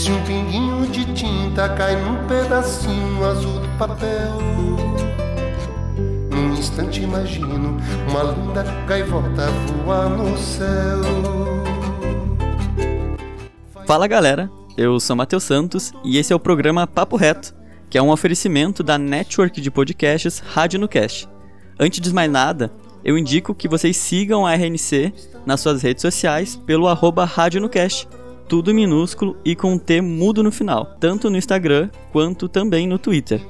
Se um pinguinho de tinta cai num pedacinho azul do papel, num instante imagino uma linda gaivota voar no céu. Fala galera, eu sou Matheus Santos e esse é o programa Papo Reto, que é um oferecimento da network de podcasts Rádio no Cast. Antes de mais nada, eu indico que vocês sigam a RNC nas suas redes sociais pelo arroba Rádio no Cast tudo minúsculo e com T mudo no final, tanto no Instagram quanto também no Twitter.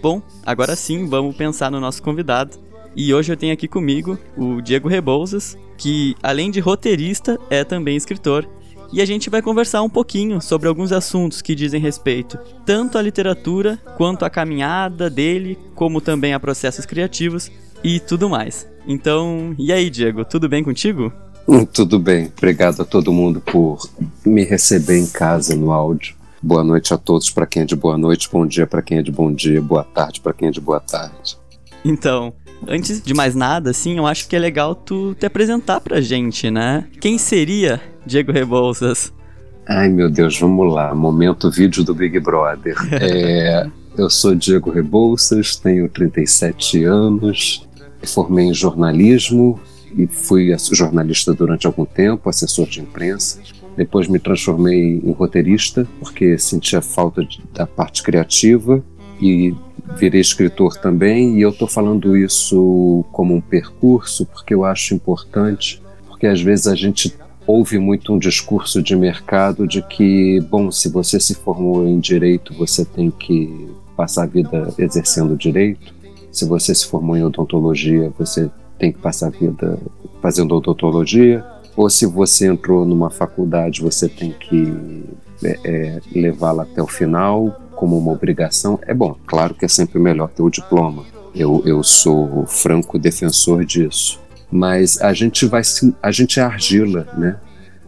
Bom, agora sim vamos pensar no nosso convidado. E hoje eu tenho aqui comigo o Diego Rebouças, que além de roteirista é também escritor. E a gente vai conversar um pouquinho sobre alguns assuntos que dizem respeito tanto à literatura quanto à caminhada dele, como também a processos criativos e tudo mais. Então, e aí, Diego, tudo bem contigo? Tudo bem, obrigado a todo mundo por me receber em casa no áudio. Boa noite a todos para quem é de boa noite, bom dia para quem é de bom dia, boa tarde para quem é de boa tarde. Então, antes de mais nada, assim, eu acho que é legal tu te apresentar pra gente, né? Quem seria Diego Rebouças? Ai meu Deus, vamos lá, momento vídeo do Big Brother. é, eu sou Diego Rebouças, tenho 37 anos, formei em jornalismo, e fui jornalista durante algum tempo, assessor de imprensa. Depois me transformei em roteirista, porque sentia falta de, da parte criativa e virei escritor também. E eu estou falando isso como um percurso, porque eu acho importante, porque às vezes a gente ouve muito um discurso de mercado de que, bom, se você se formou em direito, você tem que passar a vida exercendo direito. Se você se formou em odontologia, você tem que passar a vida fazendo odontologia, ou se você entrou numa faculdade, você tem que é, é, levá-la até o final como uma obrigação. É bom, claro que é sempre melhor ter o diploma. Eu, eu sou franco defensor disso. Mas a gente vai se, a gente é argila, né?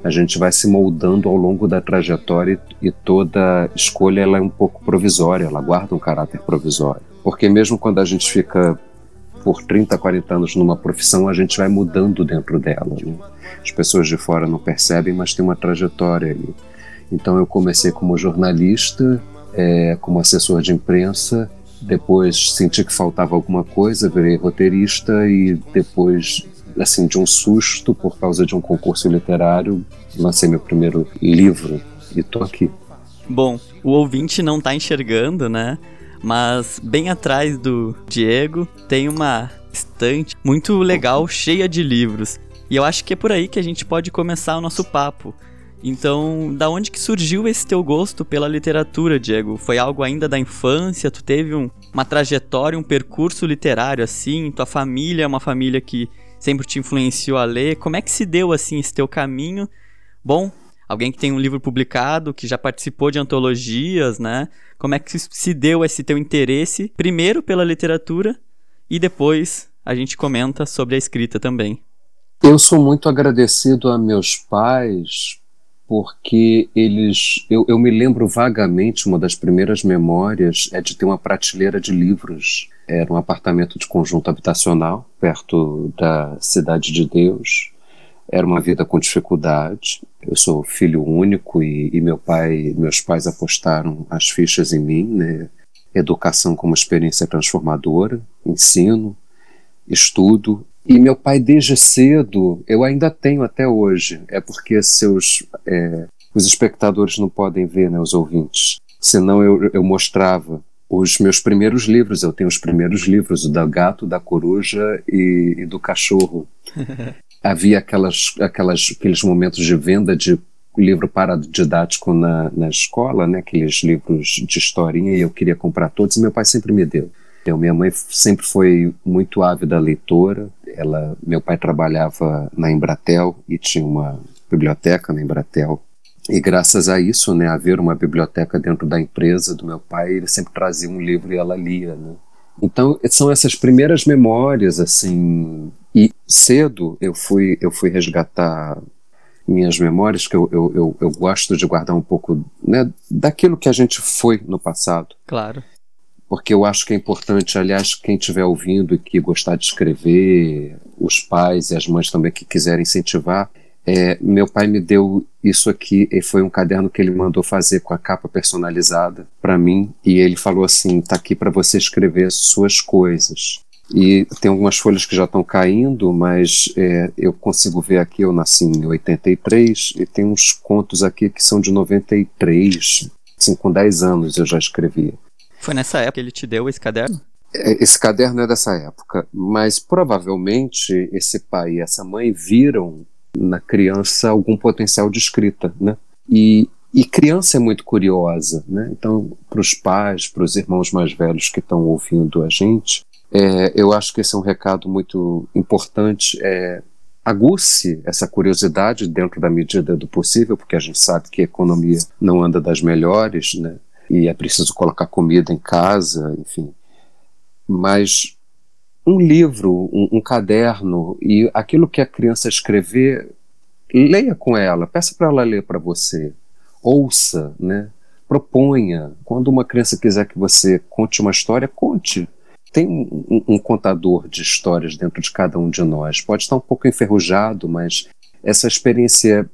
A gente vai se moldando ao longo da trajetória e, e toda escolha ela é um pouco provisória, ela guarda um caráter provisório. Porque mesmo quando a gente fica por 30, 40 anos numa profissão, a gente vai mudando dentro dela. Né? As pessoas de fora não percebem, mas tem uma trajetória ali. Então eu comecei como jornalista, é, como assessor de imprensa, depois senti que faltava alguma coisa, virei roteirista e depois, assim, de um susto por causa de um concurso literário, lancei meu primeiro livro e tô aqui. Bom, o ouvinte não está enxergando, né? Mas bem atrás do Diego tem uma estante muito legal, cheia de livros. E eu acho que é por aí que a gente pode começar o nosso papo. Então, da onde que surgiu esse teu gosto pela literatura, Diego? Foi algo ainda da infância? Tu teve um, uma trajetória, um percurso literário assim? Tua família é uma família que sempre te influenciou a ler? Como é que se deu assim esse teu caminho? Bom, alguém que tem um livro publicado, que já participou de antologias, né? Como é que se deu esse teu interesse, primeiro pela literatura e depois a gente comenta sobre a escrita também. Eu sou muito agradecido a meus pais porque eles. Eu, eu me lembro vagamente, uma das primeiras memórias é de ter uma prateleira de livros. Era um apartamento de conjunto habitacional perto da Cidade de Deus era uma vida com dificuldade. Eu sou filho único e, e meu pai, meus pais apostaram as fichas em mim, né? Educação como experiência transformadora, ensino, estudo. E meu pai, desde cedo, eu ainda tenho até hoje, é porque seus, é, os espectadores não podem ver, né, os ouvintes. Senão eu, eu mostrava os meus primeiros livros. Eu tenho os primeiros livros, o da gato, da coruja e, e do cachorro. havia aquelas, aquelas, aqueles momentos de venda de livro paradidático na, na escola, né, aqueles livros de historinha, e eu queria comprar todos, e meu pai sempre me deu. Então, minha mãe sempre foi muito ávida leitora. Ela, meu pai trabalhava na Embratel e tinha uma biblioteca na Embratel. E graças a isso, né, haver uma biblioteca dentro da empresa do meu pai, ele sempre trazia um livro e ela lia, né? Então, são essas primeiras memórias, assim. E cedo eu fui, eu fui resgatar minhas memórias, que eu, eu, eu, eu gosto de guardar um pouco né, daquilo que a gente foi no passado. Claro. Porque eu acho que é importante, aliás, quem estiver ouvindo e que gostar de escrever, os pais e as mães também que quiserem incentivar, é, meu pai me deu isso aqui, e foi um caderno que ele mandou fazer com a capa personalizada para mim, e ele falou assim: tá aqui para você escrever suas coisas. E tem algumas folhas que já estão caindo, mas é, eu consigo ver aqui, eu nasci em 83, e tem uns contos aqui que são de 93, assim, com 10 anos eu já escrevia. Foi nessa época que ele te deu esse caderno? É, esse caderno é dessa época, mas provavelmente esse pai e essa mãe viram na criança algum potencial de escrita, né? E, e criança é muito curiosa, né? Então, para os pais, para os irmãos mais velhos que estão ouvindo a gente, é, eu acho que esse é um recado muito importante. É, aguce essa curiosidade dentro da medida do possível, porque a gente sabe que a economia não anda das melhores, né? E é preciso colocar comida em casa, enfim. Mas um livro, um, um caderno e aquilo que a criança escrever, leia com ela, peça para ela ler para você, ouça, né? Proponha. Quando uma criança quiser que você conte uma história, conte. Tem um, um, contador de histórias dentro de cada um de nós. Pode estar um pouco enferrujado, mas essa experiência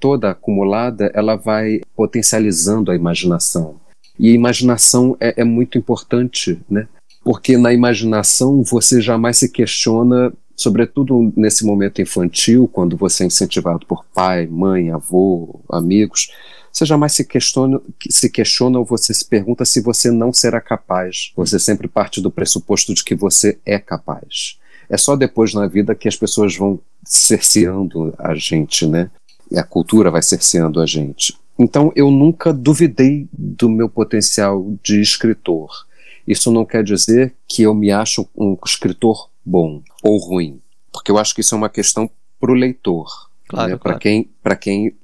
toda acumulada, ela vai potencializando a imaginação. E a imaginação é, é muito importante, né? porque na imaginação você jamais se questiona, sobretudo nesse momento infantil, quando você é incentivado por pai, mãe, avô, amigos, você jamais se questiona, se questiona ou você se pergunta se você não será capaz. Você sempre parte do pressuposto de que você é capaz. É só depois na vida que as pessoas vão cerceando a gente, né? E a cultura vai cerceando a gente. Então eu nunca duvidei do meu potencial de escritor. Isso não quer dizer que eu me acho um escritor bom ou ruim, porque eu acho que isso é uma questão para o leitor. Claro, né? claro. Para quem, quem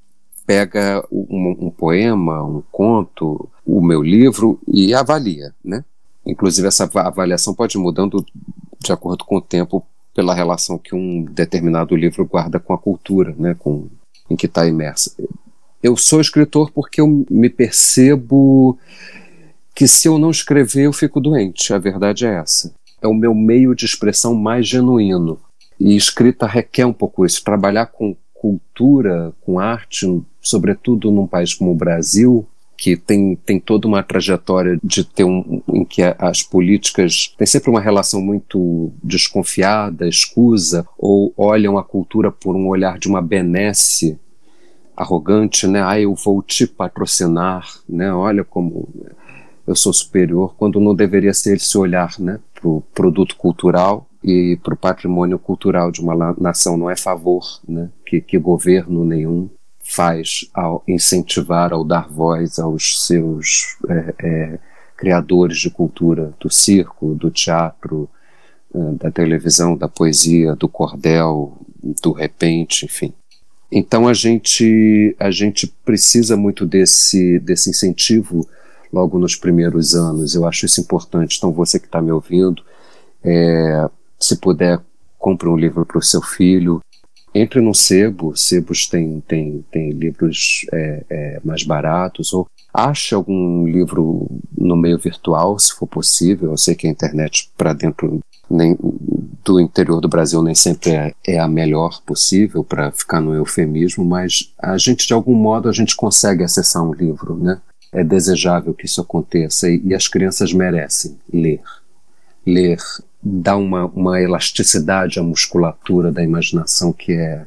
pega um, um, poema, um conto, o meu livro e avalia, né? Inclusive essa avaliação pode ir mudando de acordo com o tempo pela relação que um determinado livro guarda com a cultura, né? Com em que está imersa. Eu sou escritor porque eu me percebo que se eu não escrever eu fico doente. A verdade é essa. É o meu meio de expressão mais genuíno. E escrita requer um pouco isso. Trabalhar com cultura, com arte, sobretudo num país como o Brasil, que tem, tem toda uma trajetória de ter um em que as políticas têm sempre uma relação muito desconfiada, escusa, ou olham a cultura por um olhar de uma benesse arrogante, né? Ah, eu vou te patrocinar, né? Olha como eu sou superior, quando não deveria ser esse olhar né, para o produto cultural e para o patrimônio cultural de uma nação. Não é favor né, que, que governo nenhum faz ao incentivar, ao dar voz aos seus é, é, criadores de cultura, do circo, do teatro, é, da televisão, da poesia, do cordel, do repente, enfim. Então a gente a gente precisa muito desse desse incentivo logo nos primeiros anos. Eu acho isso importante. Então, você que está me ouvindo, é, se puder, compre um livro para o seu filho. Entre no sebo, sebos tem, tem, tem livros é, é, mais baratos, ou ache algum livro no meio virtual, se for possível. Eu sei que a internet para dentro nem, do interior do Brasil nem sempre é, é a melhor possível, para ficar no eufemismo, mas a gente, de algum modo, a gente consegue acessar um livro, né? É desejável que isso aconteça e, e as crianças merecem ler. Ler dá uma, uma elasticidade à musculatura da imaginação que é,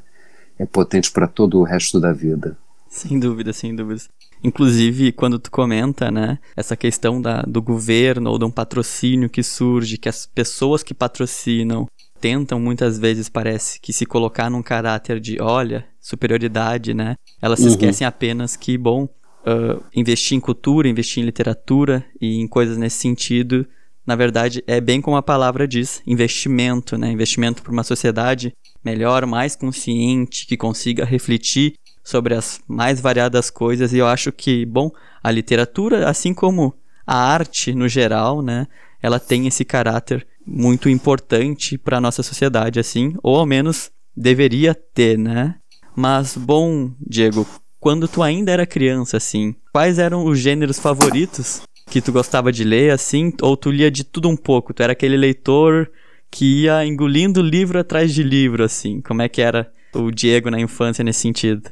é potente para todo o resto da vida. Sem dúvida, sem dúvida. Inclusive, quando tu comenta, né, essa questão da, do governo ou de um patrocínio que surge, que as pessoas que patrocinam tentam muitas vezes, parece, que se colocar num caráter de, olha, superioridade, né? Elas se uhum. esquecem apenas que, bom, uh, investir em cultura, investir em literatura e em coisas nesse sentido, na verdade, é bem como a palavra diz, investimento, né? Investimento para uma sociedade melhor, mais consciente, que consiga refletir sobre as mais variadas coisas. E eu acho que, bom, a literatura, assim como a arte no geral, né? ela tem esse caráter muito importante para nossa sociedade, assim, ou ao menos deveria ter, né? Mas, bom, Diego, quando tu ainda era criança, assim, quais eram os gêneros favoritos que tu gostava de ler, assim, ou tu lia de tudo um pouco? Tu era aquele leitor que ia engolindo livro atrás de livro, assim. Como é que era o Diego na infância nesse sentido?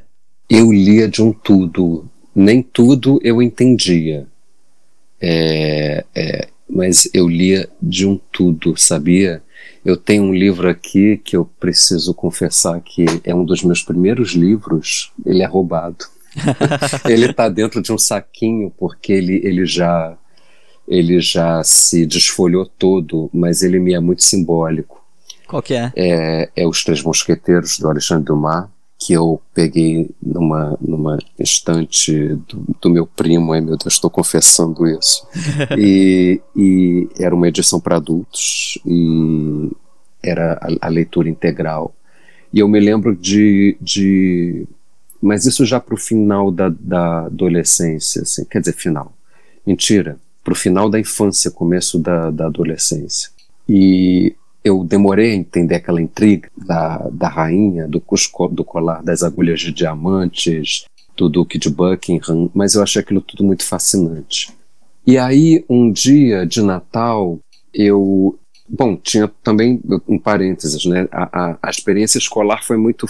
Eu lia de um tudo. Nem tudo eu entendia. É, é, mas eu lia de um tudo, sabia? Eu tenho um livro aqui que eu preciso confessar que é um dos meus primeiros livros. Ele é roubado. ele está dentro de um saquinho porque ele, ele já ele já se desfolhou todo, mas ele me é muito simbólico. Qual que é? É, é Os Três Mosqueteiros, do Alexandre Dumas, que eu peguei numa, numa estante do, do meu primo, ai meu Deus, estou confessando isso. e, e era uma edição para adultos, e era a, a, leitura integral. E eu me lembro de. de mas isso já para o final da, da adolescência, assim, quer dizer, final. Mentira, para o final da infância, começo da, da adolescência. E eu demorei a entender aquela intriga da, da rainha, do, cusco, do colar das agulhas de diamantes, do Duque de Buckingham, mas eu achei aquilo tudo muito fascinante. E aí, um dia de Natal, eu. Bom, tinha também um parênteses, né? A, a, a experiência escolar foi muito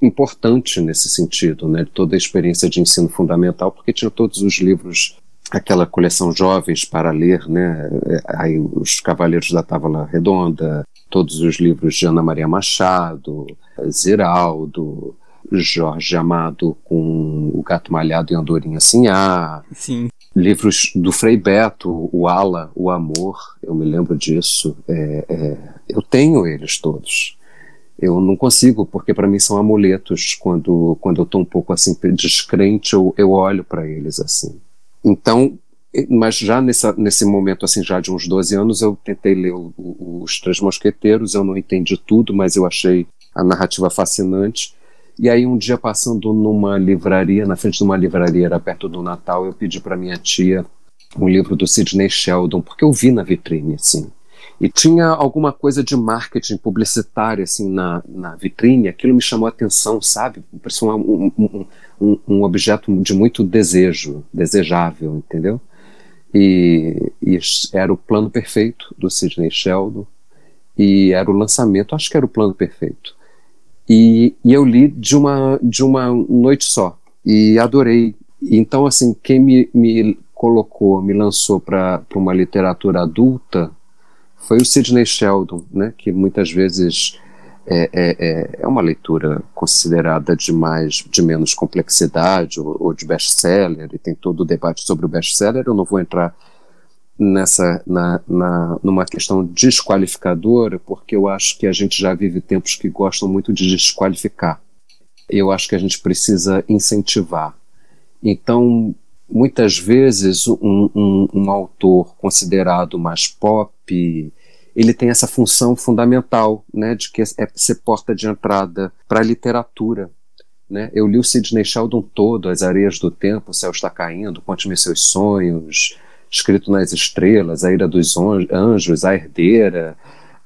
importante nesse sentido, né? Toda a experiência de ensino fundamental, porque tinha todos os livros aquela coleção Jovens para ler, né? Aí os Cavaleiros da Távola Redonda, todos os livros de Ana Maria Machado, Ziraldo, Jorge Amado com O Gato Malhado e Andorinha Sinhá. Sim. Livros do Frei Beto, O Ala, O Amor, eu me lembro disso. É, é, eu tenho eles todos. Eu não consigo, porque para mim são amuletos. Quando, quando eu estou um pouco assim descrente, eu, eu olho para eles assim. Então, mas já nessa, nesse momento, assim, já de uns 12 anos, eu tentei ler o, o, Os Três Mosqueteiros, eu não entendi tudo, mas eu achei a narrativa fascinante. E aí, um dia, passando numa livraria, na frente de uma livraria, era perto do Natal, eu pedi para minha tia um livro do Sidney Sheldon, porque eu vi na vitrine, assim. E tinha alguma coisa de marketing publicitário, assim, na, na vitrine, aquilo me chamou a atenção, sabe? Parecia um, um, um, um objeto de muito desejo, desejável, entendeu? E, e, era o plano perfeito do Sidney Sheldon e era o lançamento, acho que era o plano perfeito. E, e eu li de uma de uma noite só e adorei. Então assim, quem me, me colocou, me lançou para uma literatura adulta foi o Sidney Sheldon, né, que muitas vezes é, é, é, é uma leitura considerada de mais, de menos complexidade ou, ou de best-seller, e tem todo o debate sobre o best-seller, eu não vou entrar nessa, na, na, numa questão desqualificadora, porque eu acho que a gente já vive tempos que gostam muito de desqualificar. Eu acho que a gente precisa incentivar. Então, muitas vezes, um, um, um autor considerado mais pop, ele tem essa função fundamental, né, de que é ser porta de entrada para a literatura. Né? Eu li o Sidney Sheldon todo, As Areias do Tempo, O Céu Está Caindo, Conte-me Seus Sonhos, Escrito nas Estrelas, A Ira dos Anjos, A Herdeira,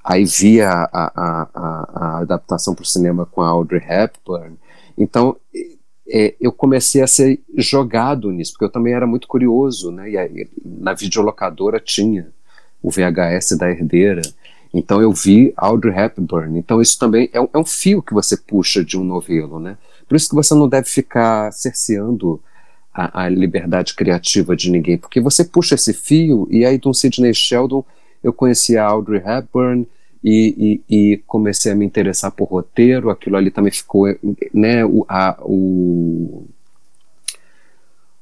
aí vi a, a, a, a adaptação para o cinema com a Audrey Hepburn. Então, é, eu comecei a ser jogado nisso, porque eu também era muito curioso, né? E aí, na videolocadora tinha o VHS da herdeira. Então eu vi Audrey Hepburn. Então isso também é um, é um, fio que você puxa de um novelo, né? Por isso que você não deve ficar cerceando a, a liberdade criativa de ninguém, porque você puxa esse fio e aí do Sidney Sheldon eu conheci a Audrey Hepburn e, e, e, comecei a me interessar por roteiro. Aquilo ali também ficou, né? O, a, o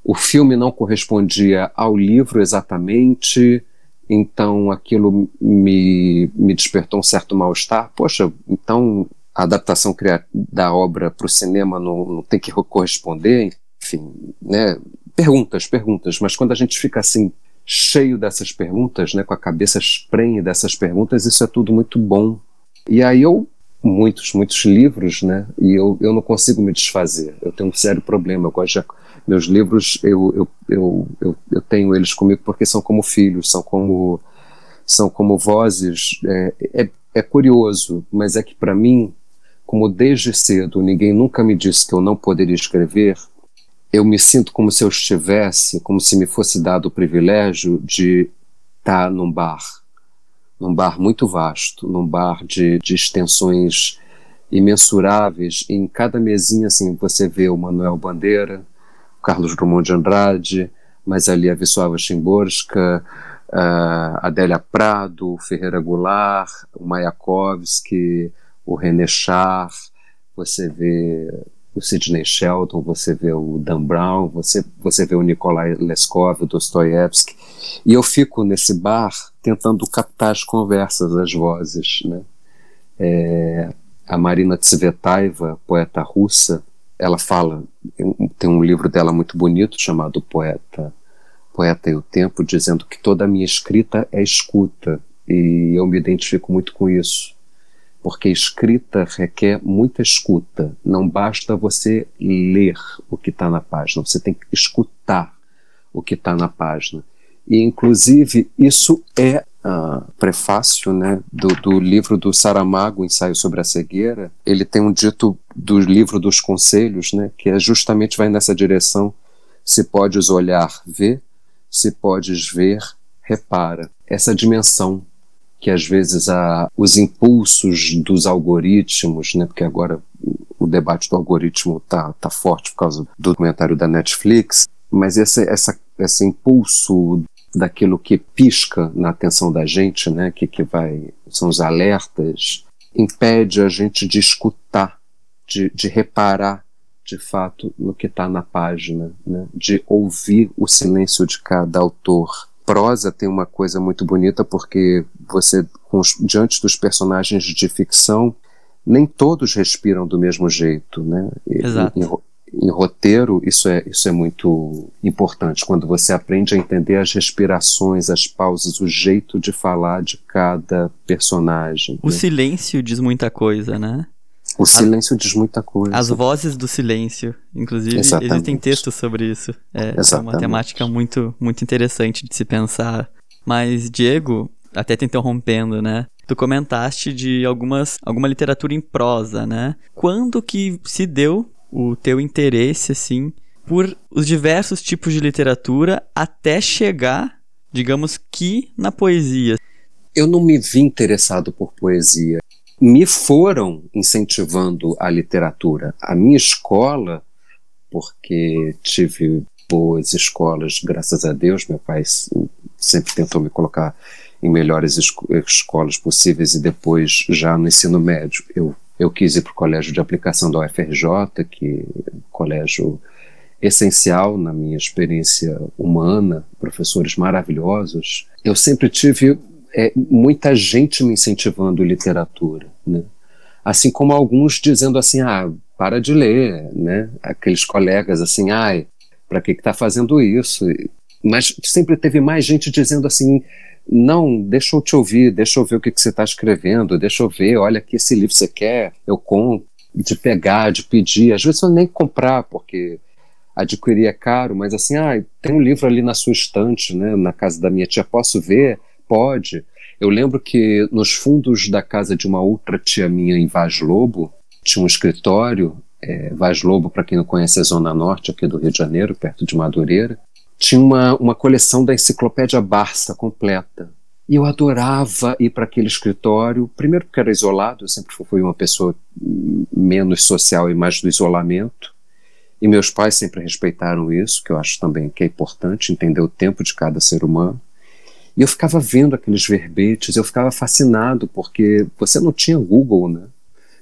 o filme não correspondia ao livro exatamente então aquilo me, me despertou um certo mal-estar. Poxa, então a adaptação da obra para o cinema não, não, tem que corresponder, enfim, né? Perguntas, perguntas, mas quando a gente fica assim cheio dessas perguntas, né, com a cabeça esprenhe dessas perguntas, isso é tudo muito bom. E aí eu muitos, muitos livros, né? E eu, eu não consigo me desfazer. Eu tenho um sério problema. Eu gosto de meus livros, eu, eu, eu, eu, eu tenho eles comigo porque são como filhos, são como são como vozes. É, é, é curioso, mas é que para mim, como desde cedo ninguém nunca me disse que eu não poderia escrever, eu me sinto como se eu estivesse, como se me fosse dado o privilégio de estar num bar, num bar muito vasto, num bar de, de extensões imensuráveis. Em cada mesinha, assim, você vê o Manuel Bandeira, o Carlos Drummond de Andrade, mas ali a Wisława Szymborska, a Adélia Prado, o Ferreira Goulart, o Mayakovsky, o René Char, você vê o Sidney Sheldon, você vê o Dan Brown, você, você vê o Nikolai Leskov, o Dostoiévski, e eu fico nesse bar tentando captar as conversas, as vozes, né? É, a Marina Tsvetaeva, poeta russa, ela fala, tem um livro dela muito bonito chamado Poeta, Poeta e o Tempo, dizendo que toda a minha escrita é escuta, e eu me identifico muito com isso porque escrita requer muita escuta. Não basta você ler o que está na página, você tem que escutar o que está na página. E, inclusive, isso é uh, prefácio né, do, do, livro do Saramago, Ensaio sobre a Cegueira. Ele tem um dito do livro dos conselhos, né, que é justamente vai nessa direção. Se podes olhar, vê. Se podes ver, repara. Essa dimensão que às vezes há os impulsos dos algoritmos, né, porque agora o debate do algoritmo está tá forte por causa do documentário da Netflix, mas esse, essa, esse impulso daquilo que pisca na atenção da gente, né, que, que vai, são os alertas, impede a gente de escutar, de, de reparar de fato no que está na página, né, de ouvir o silêncio de cada autor prosa tem uma coisa muito bonita porque você, os, diante dos personagens de ficção, nem todos respiram do mesmo jeito, né? Exato. Em, em, roteiro, isso é, isso é muito importante, quando você aprende a entender as respirações, as pausas, o jeito de falar de cada personagem. O né? silêncio diz muita coisa, né? O silêncio diz muita coisa. As vozes do silêncio. Inclusive, Exatamente. existem textos sobre isso. É, é, uma temática muito, muito interessante de se pensar. Mas, Diego, até te interrompendo, né? Tu comentaste de algumas, alguma literatura em prosa, né? Quando que se deu o teu interesse, assim, por os diversos tipos de literatura até chegar, digamos que, na poesia? Eu não me vi interessado por poesia me foram incentivando a literatura. A minha escola, porque tive boas escolas, graças a Deus, meu pai sempre tentou me colocar em melhores escolas possíveis e depois já no ensino médio eu eu quis ir para o colégio de aplicação da UFRJ, que é um colégio essencial na minha experiência humana, professores maravilhosos. Eu sempre tive é, muita gente me incentivando literatura, né? Assim como alguns dizendo assim, ah, para de ler, né? Aqueles colegas assim, ai, para que está fazendo isso? Mas sempre teve mais gente dizendo assim, não, deixa eu te ouvir, deixa eu ver o que, que você está escrevendo, deixa eu ver, olha que esse livro você quer, eu compro, de pegar, de pedir, às vezes eu nem comprar, porque adquirir é caro, mas assim, ah, tem um livro ali na sua estante, né, na casa da minha tia, posso ver? pode. Eu lembro que nos fundos da casa de uma outra tia minha em Vaz Lobo, tinha um escritório, é, Vaz Lobo, para quem não conhece, é Zona Norte, aqui do Rio de Janeiro, perto de Madureira, tinha uma, uma coleção da enciclopédia Barça completa. E eu adorava ir para aquele escritório, primeiro porque era isolado, eu sempre fui uma pessoa menos social e mais do isolamento. E meus pais sempre respeitaram isso, que eu acho também que é importante, entender o tempo de cada ser humano. E eu ficava vendo aqueles verbetes, eu ficava fascinado, porque você não tinha Google, né?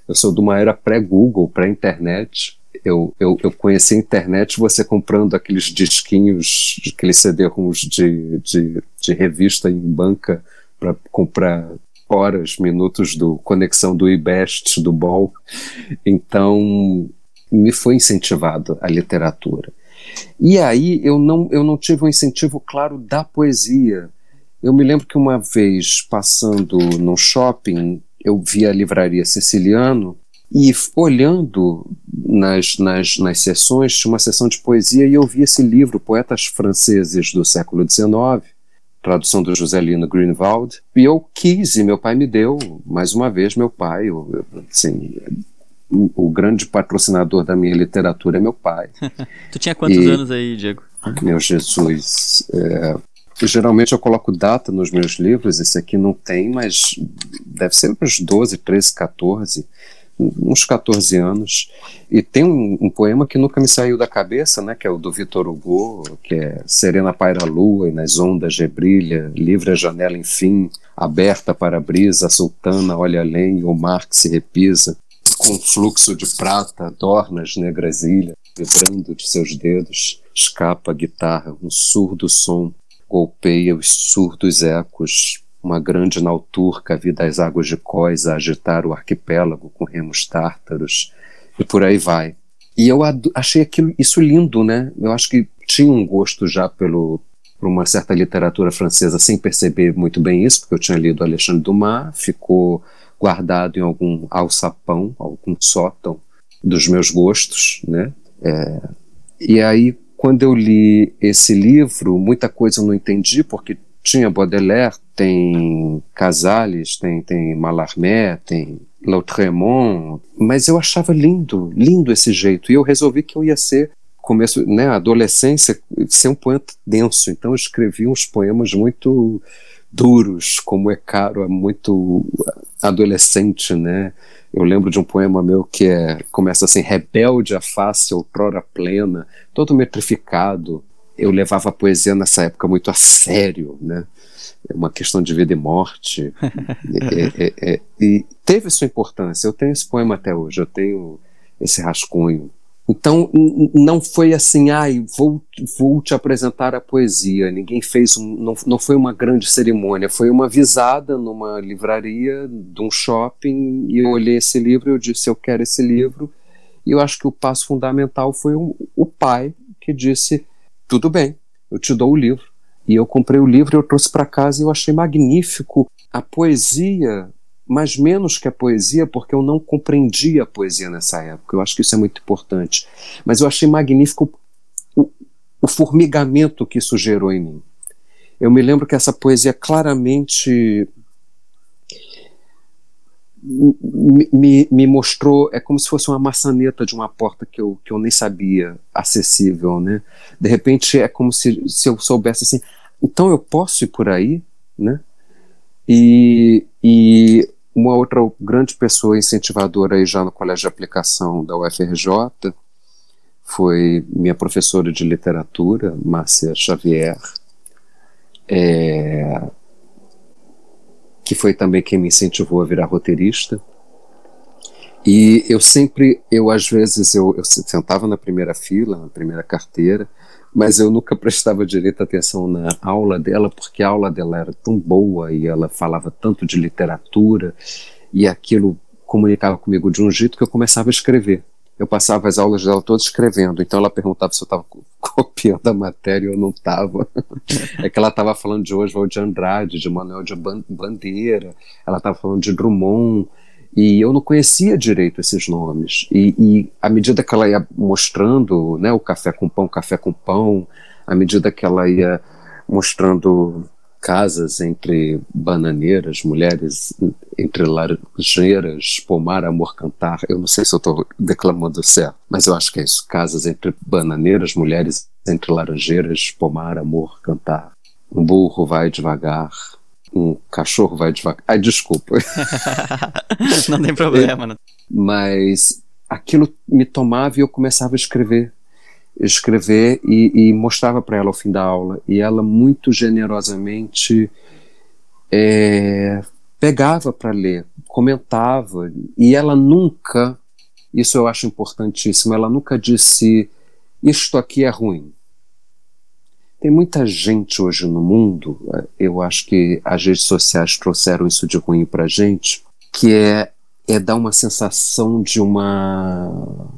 Eu sou de uma era pré-Google, pré-internet. Eu, eu, eu conheci a internet você comprando aqueles disquinhos, aqueles CD-ROMs de, de, de revista em banca para comprar horas, minutos do conexão do IBEST, do BOL. Então, me foi incentivado a literatura. E aí eu não, eu não tive um incentivo claro da poesia. Eu me lembro que uma vez, passando no shopping, eu vi a livraria Siciliano e olhando nas, nas, nas sessões, tinha uma sessão de poesia e eu vi esse livro, Poetas Franceses do século XIX, tradução do Joselino Greenwald, e eu quis, e meu pai me deu, mais uma vez, meu pai, eu, assim, o grande patrocinador da minha literatura é meu pai. tu tinha quantos e, anos aí, Diego? Meu Jesus, é, geralmente eu coloco data nos meus livros, esse aqui não tem, mas deve ser uns 12, 13, 14 uns 14 anos. E tem um, um, poema que nunca me saiu da cabeça, né, que é o do Vitor Hugo, que é Serena paira a lua e nas ondas rebrilha, livre a janela enfim, aberta para a brisa, a sultana olha além e o mar que se repisa, com fluxo de prata, adorna as negras ilhas, vibrando de seus dedos, escapa a guitarra, um surdo som, golpeia os surdos ecos, uma grande nau turca das águas de Cós a agitar o arquipélago com remos tártaros, e por aí vai. E eu achei aquilo, isso lindo, né? Eu acho que tinha um gosto já pelo, por uma certa literatura francesa sem perceber muito bem isso, porque eu tinha lido Alexandre Dumas, ficou guardado em algum alçapão, algum sótão dos meus gostos, né? É, e aí, quando eu li esse livro, muita coisa eu não entendi, porque tinha Baudelaire, tem Casales, tem, tem Mallarmé, tem Lautremont, mas eu achava lindo, lindo esse jeito, e eu resolvi que eu ia ser começo, né, adolescência, ser um poeta denso, então eu escrevi uns poemas muito duros, como é caro, é muito adolescente, né? Eu lembro de um poema meu que é, começa assim, rebelde a face outrora plena, todo metrificado, eu levava a poesia nessa época muito a sério, né? É uma questão de vida e morte. é, é, é, e teve sua importância. Eu tenho esse poema até hoje, eu tenho esse rascunho. Então, não foi assim, ai, vou, vou te apresentar a poesia. Ninguém fez, um, não, não foi uma grande cerimônia, foi uma visada numa livraria de um shopping e eu olhei esse livro e eu disse, eu quero esse livro. E eu acho que o passo fundamental foi o, o pai que disse, tudo bem, eu te dou o livro. E eu comprei o livro, eu trouxe para casa e eu achei magnífico a poesia, mas menos que a poesia, porque eu não compreendia a poesia nessa época. Eu acho que isso é muito importante. Mas eu achei magnífico o, o formigamento que isso gerou em mim. Eu me lembro que essa poesia claramente me, me, mostrou, é como se fosse uma maçaneta de uma porta que eu, que eu nem sabia acessível, né? De repente é como se, se eu soubesse assim, então eu posso ir por aí, né? E, e uma outra grande pessoa incentivadora aí já no colégio de aplicação da UFRJ foi minha professora de literatura, Márcia Xavier, é, que foi também quem me incentivou a virar roteirista. E eu sempre, eu às vezes, eu, eu sentava na primeira fila, na primeira carteira, mas eu nunca prestava direita atenção na aula dela, porque a aula dela era tão boa e ela falava tanto de literatura, e aquilo comunicava comigo de um jeito que eu começava a escrever eu passava as aulas dela todas escrevendo. Então ela perguntava se eu estava copiando a matéria eu não estava. é que ela estava falando de Oswald de Andrade, de Manuel de Bandeira, ela estava falando de Drummond, e eu não conhecia direito esses nomes. E, e à medida que ela ia mostrando né, o café com pão, café com pão, à medida que ela ia mostrando casas entre bananeiras, mulheres entre laranjeiras, pomar, amor, cantar. Eu não sei se eu estou declamando certo, mas eu acho que é isso. Casas entre bananeiras, mulheres entre laranjeiras, pomar, amor, cantar. Um burro vai devagar, um cachorro vai devagar. Ai, desculpa. não tem problema. Mas aquilo me tomava e eu começava a escrever escrever e, e mostrava para ela ao fim da aula. E ela muito generosamente é, pegava para ler, comentava. E ela nunca, isso eu acho importantíssimo, ela nunca disse: Isto aqui é ruim. Tem muita gente hoje no mundo, eu acho que as redes sociais trouxeram isso de ruim para gente, que é, é dar uma sensação de uma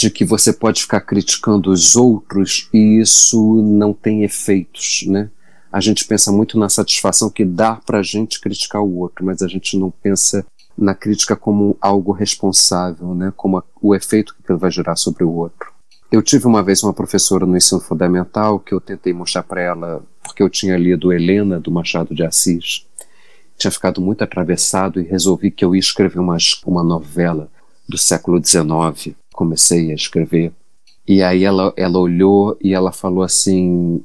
de que você pode ficar criticando os outros e isso não tem efeitos, né? A gente pensa muito na satisfação que dá para a gente criticar o outro, mas a gente não pensa na crítica como algo responsável, né? Como a, o efeito que ele vai gerar sobre o outro. Eu tive uma vez uma professora no ensino fundamental que eu tentei mostrar para ela, porque eu tinha lido Helena do Machado de Assis, tinha ficado muito atravessado e resolvi que eu ia escrever uma, uma novela do século XIX. Comecei a escrever. E aí ela, ela olhou e ela falou assim: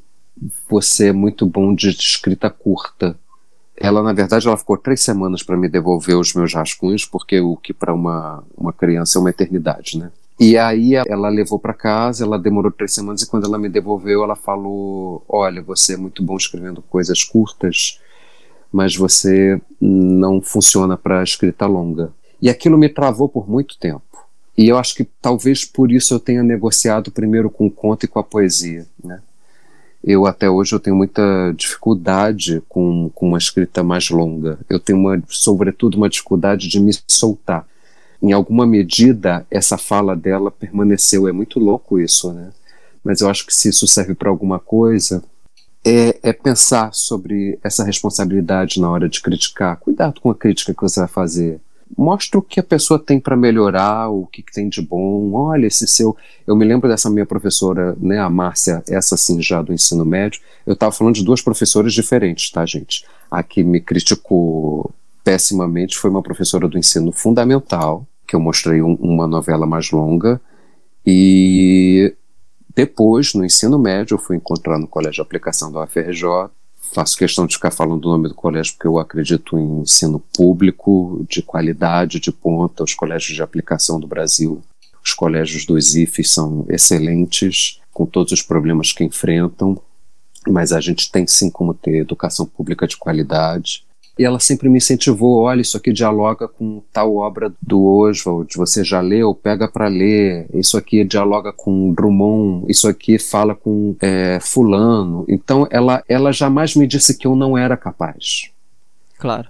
Você é muito bom de escrita curta. Ela, na verdade, ela ficou três semanas para me devolver os meus rascunhos, porque o que para uma, uma criança é uma eternidade, né? E aí ela levou para casa, ela demorou três semanas e quando ela me devolveu, ela falou: Olha, você é muito bom escrevendo coisas curtas, mas você não funciona para escrita longa. E aquilo me travou por muito tempo. E eu acho que talvez por isso eu tenha negociado primeiro com o conto e com a poesia, né? Eu até hoje eu tenho muita dificuldade com, com uma escrita mais longa. Eu tenho uma, sobretudo uma dificuldade de me soltar em alguma medida, essa fala dela permaneceu. É muito louco isso, né? Mas eu acho que se isso serve para alguma coisa, é, é, pensar sobre essa responsabilidade na hora de criticar. Cuidado com a crítica que você vai fazer. Mostra o que a pessoa tem para melhorar, o que, que, tem de bom. Olha, esse seu. Eu me lembro dessa minha professora, né, a Márcia, essa sim já do ensino médio. Eu estava falando de duas professoras diferentes, tá, gente? A que me criticou pessimamente foi uma professora do ensino fundamental, que eu mostrei um, uma novela mais longa, e depois, no ensino médio, eu fui encontrar no colégio de aplicação da UFRJ. Faço questão de ficar falando do nome do colégio porque eu acredito em ensino público, de qualidade, de ponta. Os colégios de aplicação do Brasil, os colégios dos IFES são excelentes, com todos os problemas que enfrentam, mas a gente tem sim como ter educação pública de qualidade. E ela sempre me incentivou, olha, isso aqui dialoga com tal obra do Oswald, você já leu, pega para ler, isso aqui dialoga com Drummond, isso aqui fala com é, fulano. Então ela, ela jamais me disse que eu não era capaz. Claro.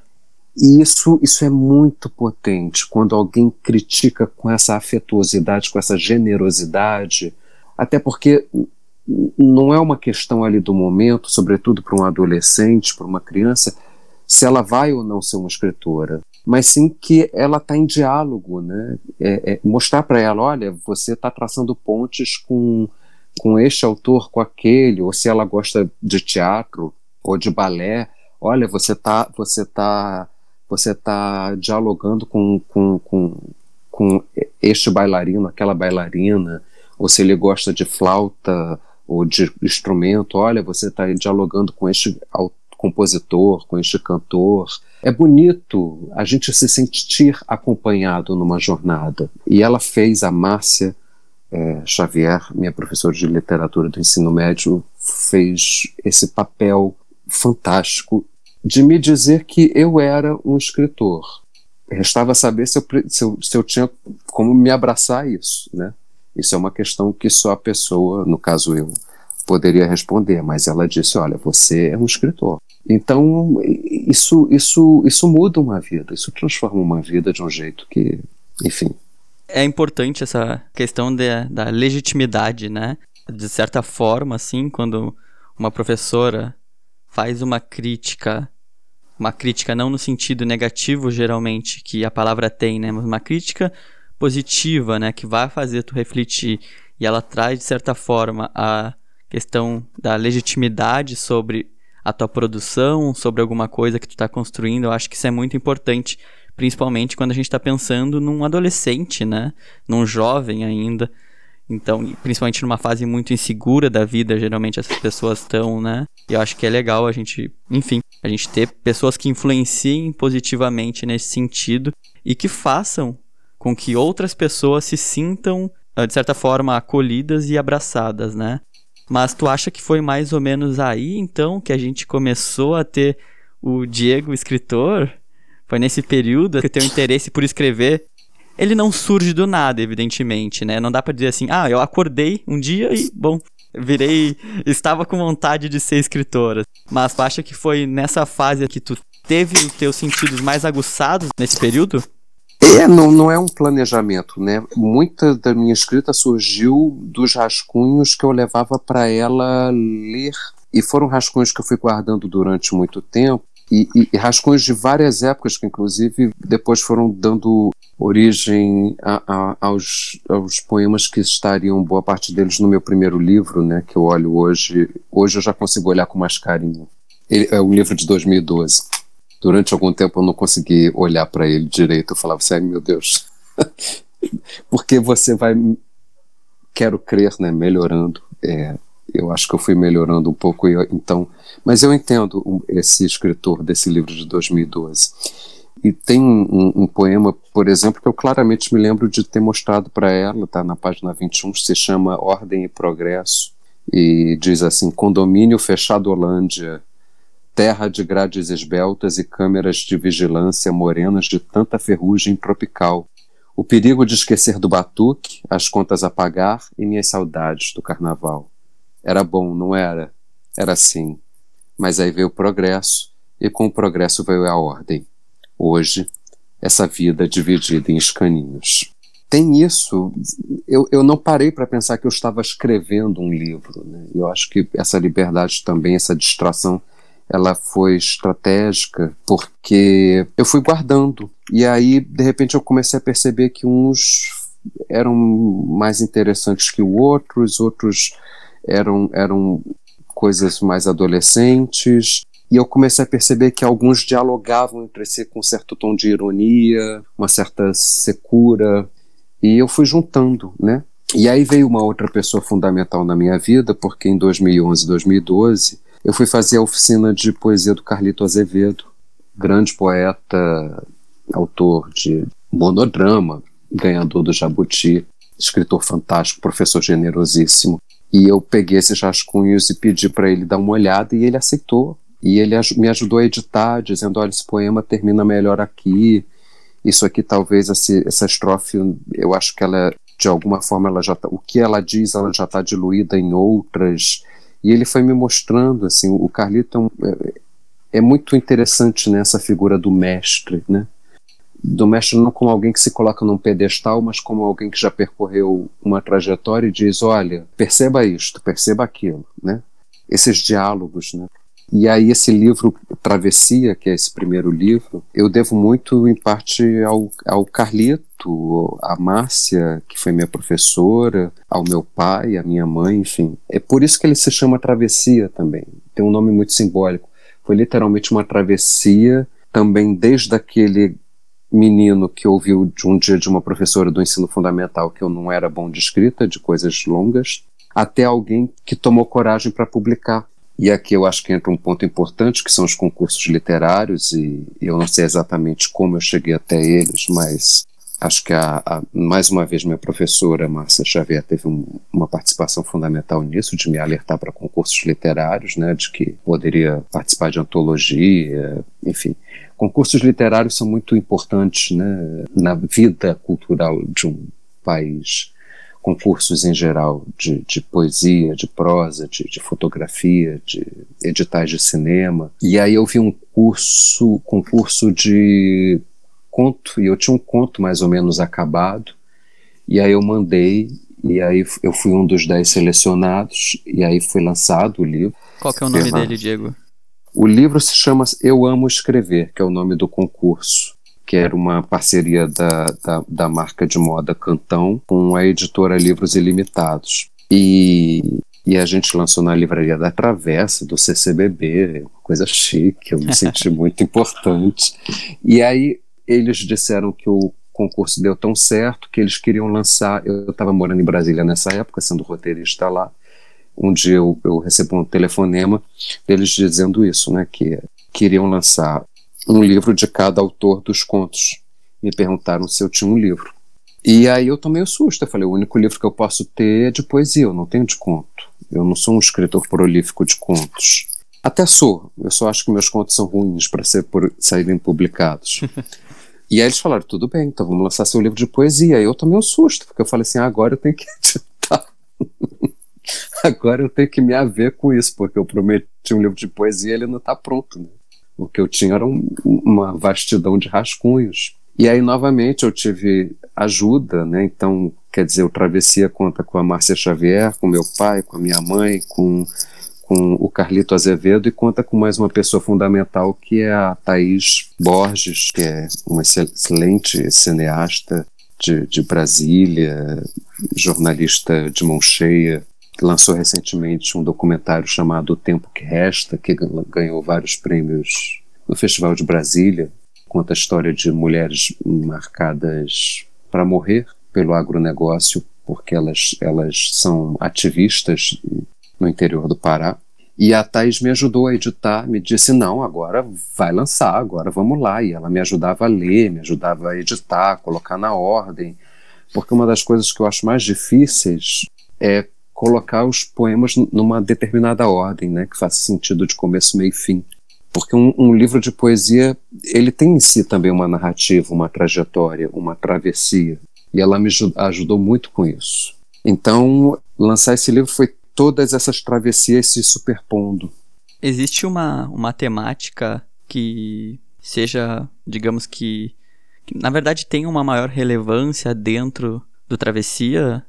E isso, isso é muito potente, quando alguém critica com essa afetuosidade, com essa generosidade, até porque não é uma questão ali do momento, sobretudo para um adolescente, para uma criança, se ela vai ou não ser uma escritora, mas sim que ela está em diálogo, né? É, é mostrar para ela, olha, você está traçando pontes com, com este autor, com aquele, ou se ela gosta de teatro ou de balé, olha, você está você tá, você tá dialogando com, com, com, com este bailarino, aquela bailarina, ou se ele gosta de flauta ou de instrumento, olha, você está dialogando com este autor compositor, com este cantor. É bonito a gente se sentir acompanhado numa jornada. E ela fez, a Márcia é, Xavier, minha professora de literatura do ensino médio, fez esse papel fantástico de me dizer que eu era um escritor. Restava saber se eu, se eu, se eu tinha como me abraçar a isso, né? Isso é uma questão que só a pessoa, no caso eu, poderia responder, mas ela disse: Olha, você é um escritor. Então, isso, isso, isso muda uma vida, isso transforma uma vida de um jeito que, enfim. É importante essa questão de, da legitimidade, né? De certa forma, assim, quando uma professora faz uma crítica, uma crítica não no sentido negativo, geralmente, que a palavra tem, né? Mas uma crítica positiva, né? Que vai fazer tu refletir. E ela traz, de certa forma, a questão da legitimidade sobre a tua produção, sobre alguma coisa que tu está construindo. Eu acho que isso é muito importante, principalmente quando a gente está pensando num adolescente, né? Num jovem ainda. Então, principalmente numa fase muito insegura da vida, geralmente essas pessoas estão, né? E eu acho que é legal a gente, enfim, a gente ter pessoas que influenciem positivamente nesse sentido e que façam com que outras pessoas se sintam, de certa forma, acolhidas e abraçadas, né? Mas tu acha que foi mais ou menos aí, então, que a gente começou a ter o Diego escritor? Foi nesse período que o teu interesse por escrever ele não surge do nada, evidentemente, né? Não dá para dizer assim, ah, eu acordei um dia e, bom, virei, estava com vontade de ser escritora. Mas tu acha que foi nessa fase que tu teve os teus sentidos mais aguçados nesse período? É, não, não é um planejamento, né? Muita da minha escrita surgiu dos rascunhos que eu levava para ela ler. E foram rascunhos que eu fui guardando durante muito tempo. e, e, e, rascunhos de várias épocas que, inclusive, depois foram dando origem a, a, aos, aos poemas que estariam, boa parte deles, no meu primeiro livro, né, que eu olho hoje. Hoje eu já consigo olhar com mais carinho. Ele, é o livro de 2012. Durante algum tempo eu não consegui olhar para ele direito. Eu falava assim, meu Deus, porque você vai, quero crer, né, melhorando. É, eu acho que eu fui melhorando um pouco, então, mas eu entendo esse escritor desse livro de 2012. E tem um, um, poema, por exemplo, que eu claramente me lembro de ter mostrado para ela, tá na página 21, se chama Ordem e Progresso, e diz assim: Condomínio fechado Holândia, terra de grades esbeltas e câmeras de vigilância morenas de tanta ferrugem tropical. O perigo de esquecer do batuque, as contas a pagar e minhas saudades do carnaval. Era bom, não era? Era assim. Mas aí veio o progresso, e com o progresso veio a ordem. Hoje, essa vida dividida em escaninhos. Tem isso, eu, eu não parei para pensar que eu estava escrevendo um livro. Né? Eu acho que essa liberdade também, essa distração, ela foi estratégica porque eu fui guardando. E aí, de repente, eu comecei a perceber que uns eram mais interessantes que outros, outros eram, eram coisas mais adolescentes. E eu comecei a perceber que alguns dialogavam entre si com um certo tom de ironia, uma certa secura. E eu fui juntando, né? E aí veio uma outra pessoa fundamental na minha vida, porque em 2011, 2012, eu fui fazer a oficina de poesia do Carlito Azevedo, grande poeta, autor de monodrama, ganhador do Jabuti, escritor fantástico, professor generosíssimo. E eu peguei esses rascunhos e pedi para ele dar uma olhada e ele aceitou. E ele me ajudou a editar, dizendo: olha, esse poema termina melhor aqui. Isso aqui, talvez, essa estrofe, eu acho que ela, de alguma forma, ela já tá, o que ela diz, ela já está diluída em outras. E ele foi me mostrando, assim, o Carlito é, é muito interessante nessa né, figura do mestre, né? do mestre não como alguém que se coloca num pedestal, mas como alguém que já percorreu uma trajetória e diz, olha, perceba isto, perceba aquilo, né? Esses diálogos, né? E aí esse livro Travessia, que é esse primeiro livro, eu devo muito em parte ao, ao Carlito, à Márcia, que foi minha professora, ao meu pai, à minha mãe, enfim. É por isso que ele se chama Travessia também. Tem um nome muito simbólico. Foi literalmente uma travessia também desde aquele menino que ouviu de um dia de uma professora do ensino fundamental que eu não era bom de escrita, de coisas longas, até alguém que tomou coragem para publicar. E aqui eu acho que entra um ponto importante, que são os concursos literários, e eu não sei exatamente como eu cheguei até eles, mas acho que a, a, mais uma vez minha professora Márcia Xavier teve um, uma participação fundamental nisso, de me alertar para concursos literários, né, de que poderia participar de antologia, enfim. Concursos literários são muito importantes né, na vida cultural de um país. Concursos em geral de, de poesia, de prosa, de, de, fotografia, de editais de cinema. E aí eu vi um curso, concurso de conto, e eu tinha um conto mais ou menos acabado, e aí eu mandei, e aí eu fui um dos dez selecionados, e aí foi lançado o livro. Qual que é o nome dele, Diego? O livro se chama Eu Amo Escrever, que é o nome do concurso, que era uma parceria da, da, da marca de moda Cantão com a editora Livros Ilimitados. E, e a gente lançou na Livraria da Travessa, do CCBB, coisa chique, eu me senti muito importante. E aí eles disseram que o concurso deu tão certo que eles queriam lançar. Eu estava morando em Brasília nessa época, sendo roteirista lá. Um dia eu, eu recebo um telefonema deles dizendo isso, né, que queriam lançar um livro de cada autor dos contos. Me perguntaram se eu tinha um livro. E aí eu tomei o susto. Eu falei: o único livro que eu posso ter é de poesia, eu não tenho de conto. Eu não sou um escritor prolífico de contos. Até sou, eu só acho que meus contos são ruins para por, saírem publicados. e aí eles falaram: tudo bem, então vamos lançar seu livro de poesia. Aí eu tomei um susto, porque eu falei assim: ah, agora eu tenho que editar. agora eu tenho que me haver com isso, porque eu prometi um livro de poesia e ele não está pronto. Né? O que eu tinha era um, uma vastidão de rascunhos. E aí, novamente, eu tive ajuda, né? Então, quer dizer, o Travessia conta com a Márcia Xavier, com meu pai, com a minha mãe, com com o Carlito Azevedo e conta com mais uma pessoa fundamental que é a Thaís Borges, que é uma excelente cineasta de, de Brasília, jornalista de mão cheia, lançou recentemente um documentário chamado O Tempo que Resta, que ganhou vários prêmios no Festival de Brasília. Conta a história de mulheres marcadas para morrer pelo agronegócio, porque elas, elas são ativistas no interior do Pará. E a Thais me ajudou a editar, me disse: não, agora vai lançar, agora vamos lá. E ela me ajudava a ler, me ajudava a editar, colocar na ordem. Porque uma das coisas que eu acho mais difíceis é colocar os poemas numa determinada ordem, né, que faça sentido de começo, meio e fim. Porque um, um livro de poesia, ele tem em si também uma narrativa, uma trajetória, uma travessia. E ela me ajudou muito com isso. Então, lançar esse livro foi todas essas travessias se superpondo. Existe uma, uma temática que seja, digamos que, que, na verdade, tem uma maior relevância dentro do Travessia?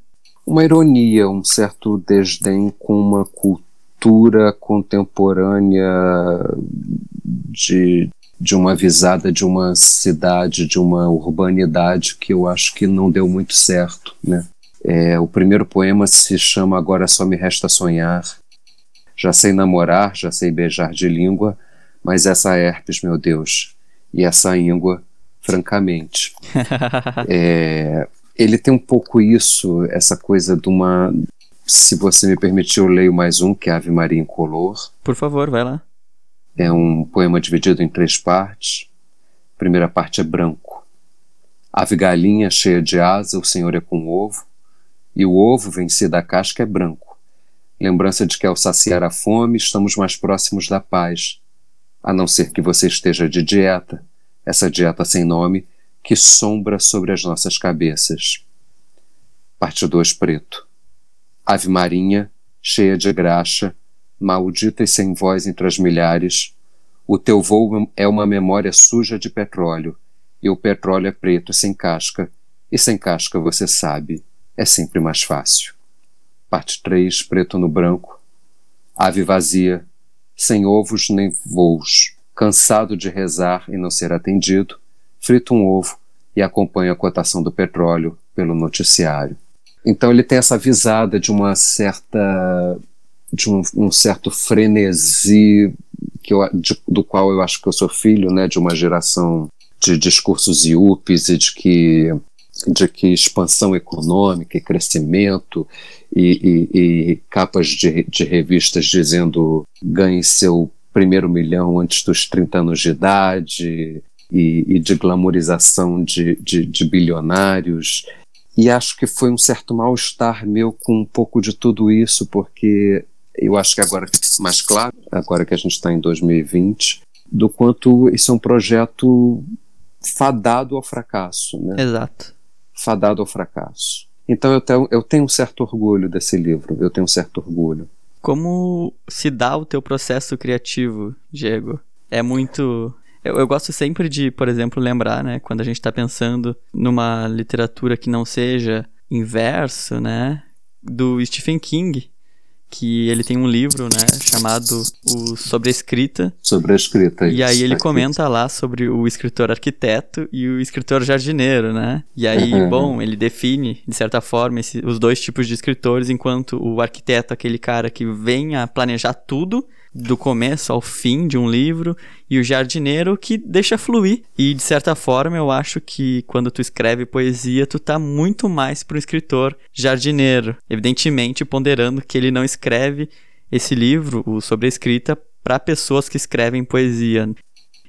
Uma ironia, um certo desdém com uma cultura contemporânea de, de uma visada de uma cidade, de uma urbanidade que eu acho que não deu muito certo, né? É, o primeiro poema se chama Agora Só Me Resta Sonhar. Já sei namorar, já sei beijar de língua, mas essa herpes, meu Deus, e essa íngua, francamente. é, ele tem um pouco isso, essa coisa de uma. Se você me permitir, eu leio mais um, que é Ave Maria Incolor. Por favor, vai lá. É um poema dividido em três partes. A primeira parte é branco. Ave galinha cheia de asa, o Senhor é com ovo e o ovo vencido da casca é branco. Lembrança de que ao saciar a fome estamos mais próximos da paz, a não ser que você esteja de dieta, essa dieta sem nome que sombra sobre as nossas cabeças. Parte 2 preto. Ave marinha, cheia de graxa, maldita e sem voz entre as milhares, o teu voo é uma memória suja de petróleo, e o petróleo é preto sem casca, e sem casca você sabe é sempre mais fácil. Parte 3, preto no branco. Ave vazia, sem ovos nem voos, cansado de rezar e não ser atendido, frita um ovo e acompanha a cotação do petróleo pelo noticiário. Então ele tem essa visada de uma certa de um, um certo frenesi que eu, de, do qual eu acho que eu sou filho, né, de uma geração de discursos iupes e de que de que expansão econômica e crescimento e, e, e capas de, de, revistas dizendo ganhe seu primeiro milhão antes dos 30 anos de idade e, e de glamorização de, de, de bilionários. E acho que foi um certo mal-estar meu com um pouco de tudo isso, porque eu acho que agora mais claro, agora que a gente está em 2020, do quanto isso é um projeto fadado ao fracasso. Né? Exato fadado ao fracasso. Então eu tenho, eu tenho um certo orgulho desse livro, eu tenho um certo orgulho. Como se dá o teu processo criativo, Diego? É muito. Eu, eu gosto sempre de, por exemplo, lembrar, né, quando a gente está pensando numa literatura que não seja inverso, né, do Stephen King, que ele tem um livro, né, chamado o Sobre a Escrita. Sobre a Escrita. E aí ele comenta lá sobre o escritor arquiteto e o escritor jardineiro, né? E aí, uhum. bom, ele define, de certa forma, esse, os dois tipos de escritores, enquanto o arquiteto, aquele cara que vem a planejar tudo, do começo ao fim de um livro e o jardineiro que deixa fluir. E de certa forma eu acho que quando tu escreve poesia, tu tá muito mais pro escritor jardineiro, evidentemente ponderando que ele não escreve esse livro, o sobre a escrita, para pessoas que escrevem poesia.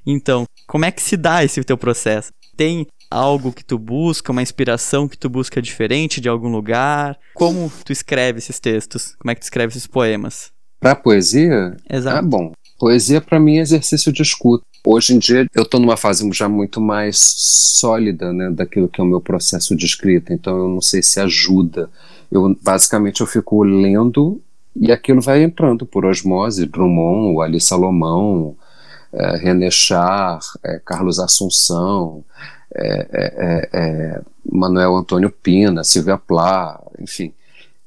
Então, como é que se dá esse teu processo? Tem algo que tu busca, uma inspiração que tu busca diferente de algum lugar? Como tu escreve esses textos? Como é que tu escreve esses poemas? Para poesia? Exato. Ah, bom. Poesia para mim é exercício de escuta. Hoje em dia eu estou numa fase já muito mais sólida, né, daquilo que é o meu processo de escrita. Então eu não sei se ajuda. Eu basicamente eu fico lendo e aquilo vai entrando por osmose. Drummond, Ali Salomão, é, René Char, é, Carlos Assunção, é, é, é, é Manuel Antônio Pina, Silvia Plá, enfim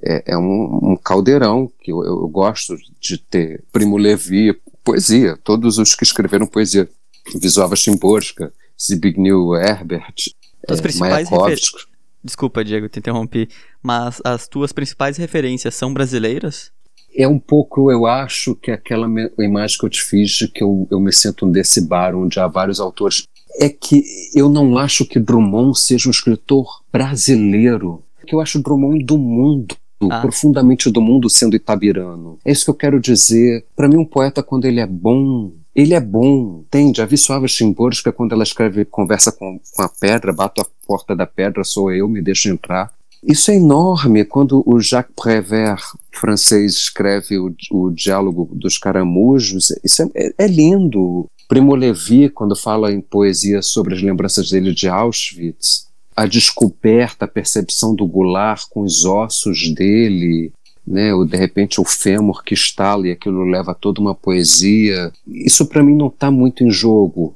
é, é um, um, caldeirão que eu, eu, gosto de ter. Primo Levi, poesia, todos os que escreveram poesia. Wisława Szymborska, Zbigniew Herbert, as é, principais refer... Desculpa, Diego, te interrompi, mas as tuas principais referências são brasileiras? É um pouco, eu acho, que aquela imagem que eu te fiz de que eu, eu me sinto nesse bar onde há vários autores. É que eu não acho que Drummond seja um escritor brasileiro. Que eu acho Drummond do mundo. Ah. profundamente do mundo sendo itabirano. É isso que eu quero dizer. Para mim, um poeta, quando ele é bom, ele é bom. Entende? A Wisława Szymborska, quando ela escreve Conversa com, com a Pedra, bato a porta da pedra, sou eu, me deixa entrar. Isso é enorme. Quando o Jacques Prévert, francês, escreve o, o Diálogo dos Caramujos, isso é, é, é lindo. Primo Levi, quando fala em poesia sobre as lembranças dele de Auschwitz, a descoberta, a percepção do Goulart com os ossos dele, né, ou de repente o fêmur que estala e aquilo leva toda uma poesia. Isso para mim não está muito em jogo.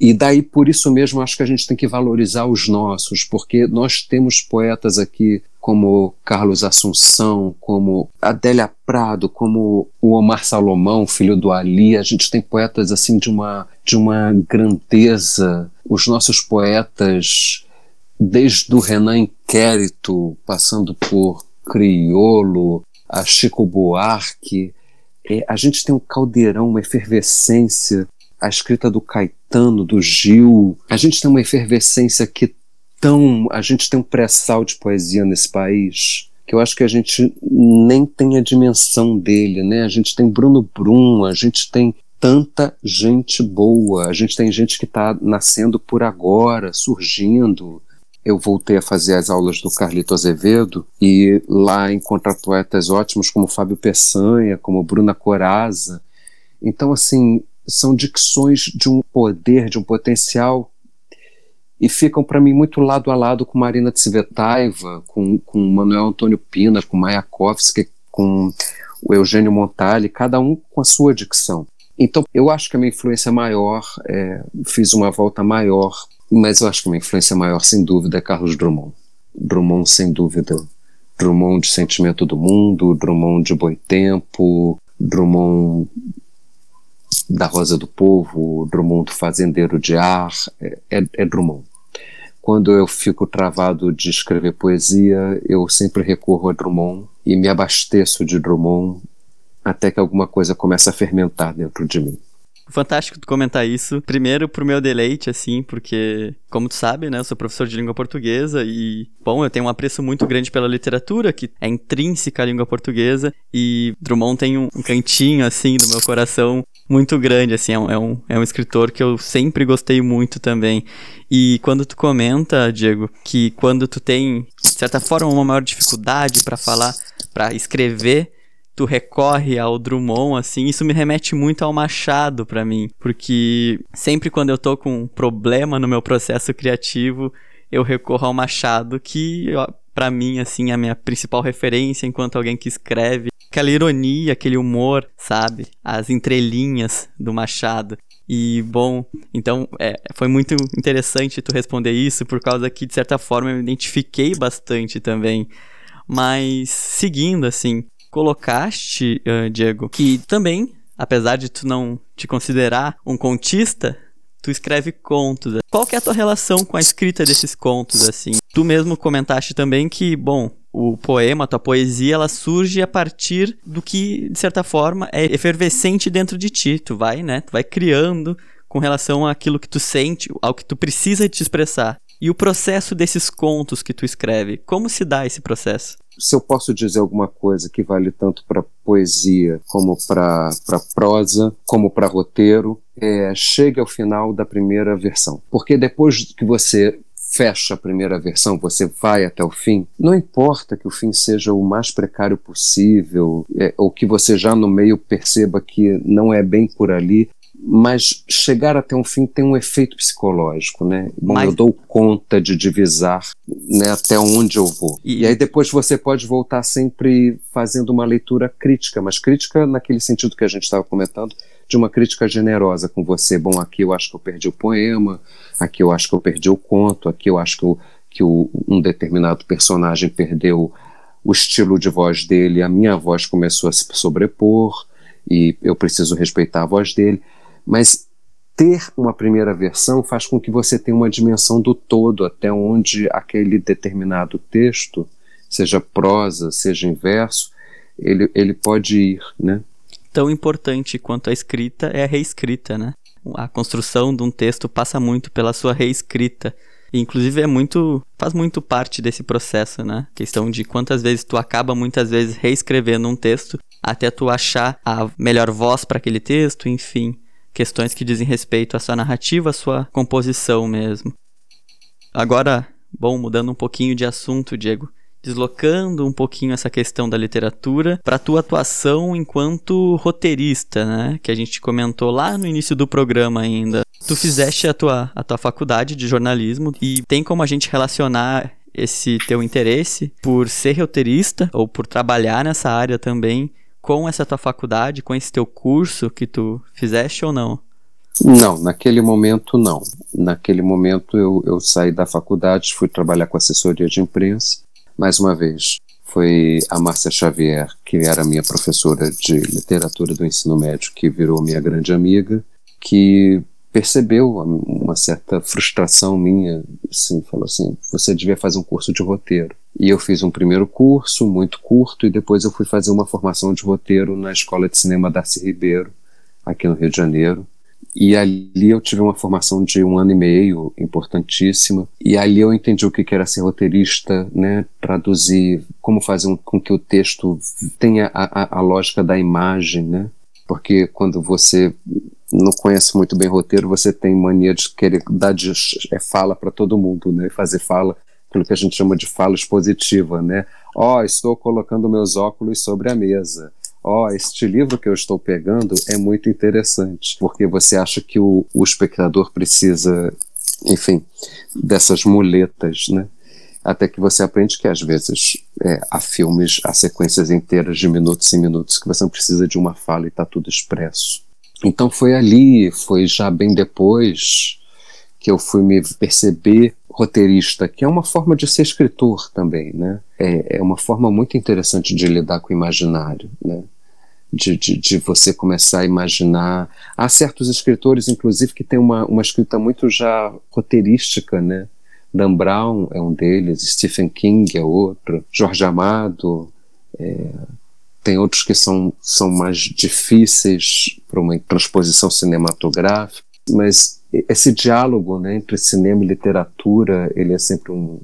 E daí por isso mesmo acho que a gente tem que valorizar os nossos, porque nós temos poetas aqui como Carlos Assunção, como Adélia Prado, como o Omar Salomão, filho do Ali, a gente tem poetas assim de uma de uma grandeza. Os nossos poetas desde o Renan Inquérito, passando por Criolo, a Chico Buarque, é, a gente tem um caldeirão, uma efervescência, a escrita do Caetano, do Gil, a gente tem uma efervescência que tão. A gente tem um pré-sal de poesia nesse país que eu acho que a gente nem tem a dimensão dele, né? A gente tem Bruno Brum, a gente tem tanta gente boa, a gente tem gente que está nascendo por agora, surgindo eu voltei a fazer as aulas do Carlito Azevedo e lá encontrar poetas ótimos como Fábio Peçanha, como Bruna Coraza. Então, assim, são dicções de um poder, de um potencial e ficam para mim muito lado a lado com Marina Tsvetaeva, com, com Manuel Antônio Pina, com Mayakovsky, com o Eugênio Montali, cada um com a sua dicção. Então, eu acho que a minha influência maior, é, fiz uma volta maior mas eu acho que uma influência maior, sem dúvida, é Carlos Drummond. Drummond, sem dúvida. Drummond de Sentimento do Mundo, Drummond de Boitempo, Drummond da Rosa do Povo, Drummond do Fazendeiro de Ar, é, é, é Drummond. Quando eu fico travado de escrever poesia, eu sempre recorro a Drummond e me abasteço de Drummond até que alguma coisa comece a fermentar dentro de mim. Fantástico tu comentar isso. Primeiro, pro meu deleite, assim, porque, como tu sabe, né, eu sou professor de língua portuguesa e, bom, eu tenho um apreço muito grande pela literatura, que é intrínseca à língua portuguesa, e Drummond tem um, um cantinho, assim, do meu coração muito grande, assim, é um, é um, é um escritor que eu sempre gostei muito também. E quando tu comenta, Diego, que quando tu tem, de certa forma, uma maior dificuldade para falar, para escrever, tu recorre ao Drummond, assim, isso me remete muito ao Machado para mim, porque sempre quando eu tô com um problema no meu processo criativo, eu recorro ao Machado, que para mim, assim, é a minha principal referência enquanto alguém que escreve. Aquela ironia, aquele humor, sabe? As entrelinhas do Machado. E, bom, então é, foi muito interessante tu responder isso, por causa que, de certa forma, eu me identifiquei bastante também. Mas, seguindo, assim, colocaste, uh, Diego, que também, apesar de tu não te considerar um contista, tu escreve contos. Qual que é a tua relação com a escrita desses contos, assim? Tu mesmo comentaste também que, bom, o poema, a tua poesia, ela surge a partir do que, de certa forma, é efervescente dentro de ti. Tu vai, né? Tu vai criando com relação àquilo que tu sente, ao que tu precisa te expressar. E o processo desses contos que tu escreve, como se dá esse processo? se eu posso dizer alguma coisa que vale tanto para poesia como para prosa, como para roteiro, é, chegue ao final da primeira versão. Porque depois que você fecha a primeira versão, você vai até o fim, não importa que o fim seja o mais precário possível, é, ou que você já no meio perceba que não é bem por ali, mas chegar até um fim tem um efeito psicológico, né? Bom, mas... eu dou conta de divisar né, até onde eu vou. E... e... aí depois você pode voltar sempre fazendo uma leitura crítica, mas crítica naquele sentido que a gente estava comentando, de uma crítica generosa com você. Bom, aqui eu acho que eu perdi o poema, aqui eu acho que eu perdi o conto, aqui eu acho que, eu, que o, um determinado personagem perdeu o estilo de voz dele, a minha voz começou a se sobrepor e eu preciso respeitar a voz dele, mas ter uma primeira versão faz com que você tenha uma dimensão do todo, até onde aquele determinado texto, seja prosa, seja inverso, ele, ele pode ir, né? Tão importante quanto a escrita é a reescrita, né? A construção de um texto passa muito pela sua reescrita. Inclusive é muito, faz muito parte desse processo, né? Questão de quantas vezes tu acaba muitas vezes reescrevendo um texto até tu achar a melhor voz para aquele texto, enfim, questões que dizem respeito à sua narrativa, à sua composição mesmo. Agora, bom, mudando um pouquinho de assunto, Diego, deslocando um pouquinho essa questão da literatura para tua atuação enquanto roteirista, né? Que a gente comentou lá no início do programa ainda. Tu fizeste a tua, a tua faculdade de jornalismo e tem como a gente relacionar esse teu interesse por ser roteirista ou por trabalhar nessa área também com essa tua faculdade, com esse teu curso que tu fizeste ou não? Não, naquele momento não. Naquele momento eu, eu saí da faculdade, fui trabalhar com assessoria de imprensa mais uma vez, foi a Márcia Xavier, que era minha professora de literatura do ensino médio, que virou minha grande amiga, que percebeu uma certa frustração minha, assim, falou assim, você devia fazer um curso de roteiro. E eu fiz um primeiro curso, muito curto, e depois eu fui fazer uma formação de roteiro na Escola de Cinema Darcy Ribeiro, aqui no Rio de Janeiro. E ali eu tive uma formação de um ano e meio, importantíssima. E ali eu entendi o que era ser roteirista, né? Traduzir, como fazer um, com que o texto tenha a, a, a lógica da imagem, né? Porque quando você não conhece muito bem roteiro, você tem mania de querer dar de, é fala para todo mundo, né? Fazer fala, aquilo que a gente chama de fala expositiva, né? Ó, oh, estou colocando meus óculos sobre a mesa ó, oh, este livro que eu estou pegando é muito interessante, porque você acha que o, o espectador precisa, enfim, dessas muletas, né? Até que você aprende que às vezes é, há filmes, há sequências inteiras de minutos e minutos que você não precisa de uma fala e está tudo expresso. Então foi ali, foi já bem depois que eu fui me perceber roteirista, que é uma forma de ser escritor também, né? É, é uma forma muito interessante de lidar com o imaginário, né? de, de, de, você começar a imaginar. Há certos escritores, inclusive, que têm uma, uma escrita muito já roteirística, né? Dan Brown é um deles, Stephen King é outro, Jorge Amado, é, tem outros que são, são mais difíceis para uma transposição cinematográfica, mas esse diálogo né, entre cinema e literatura, ele é sempre um,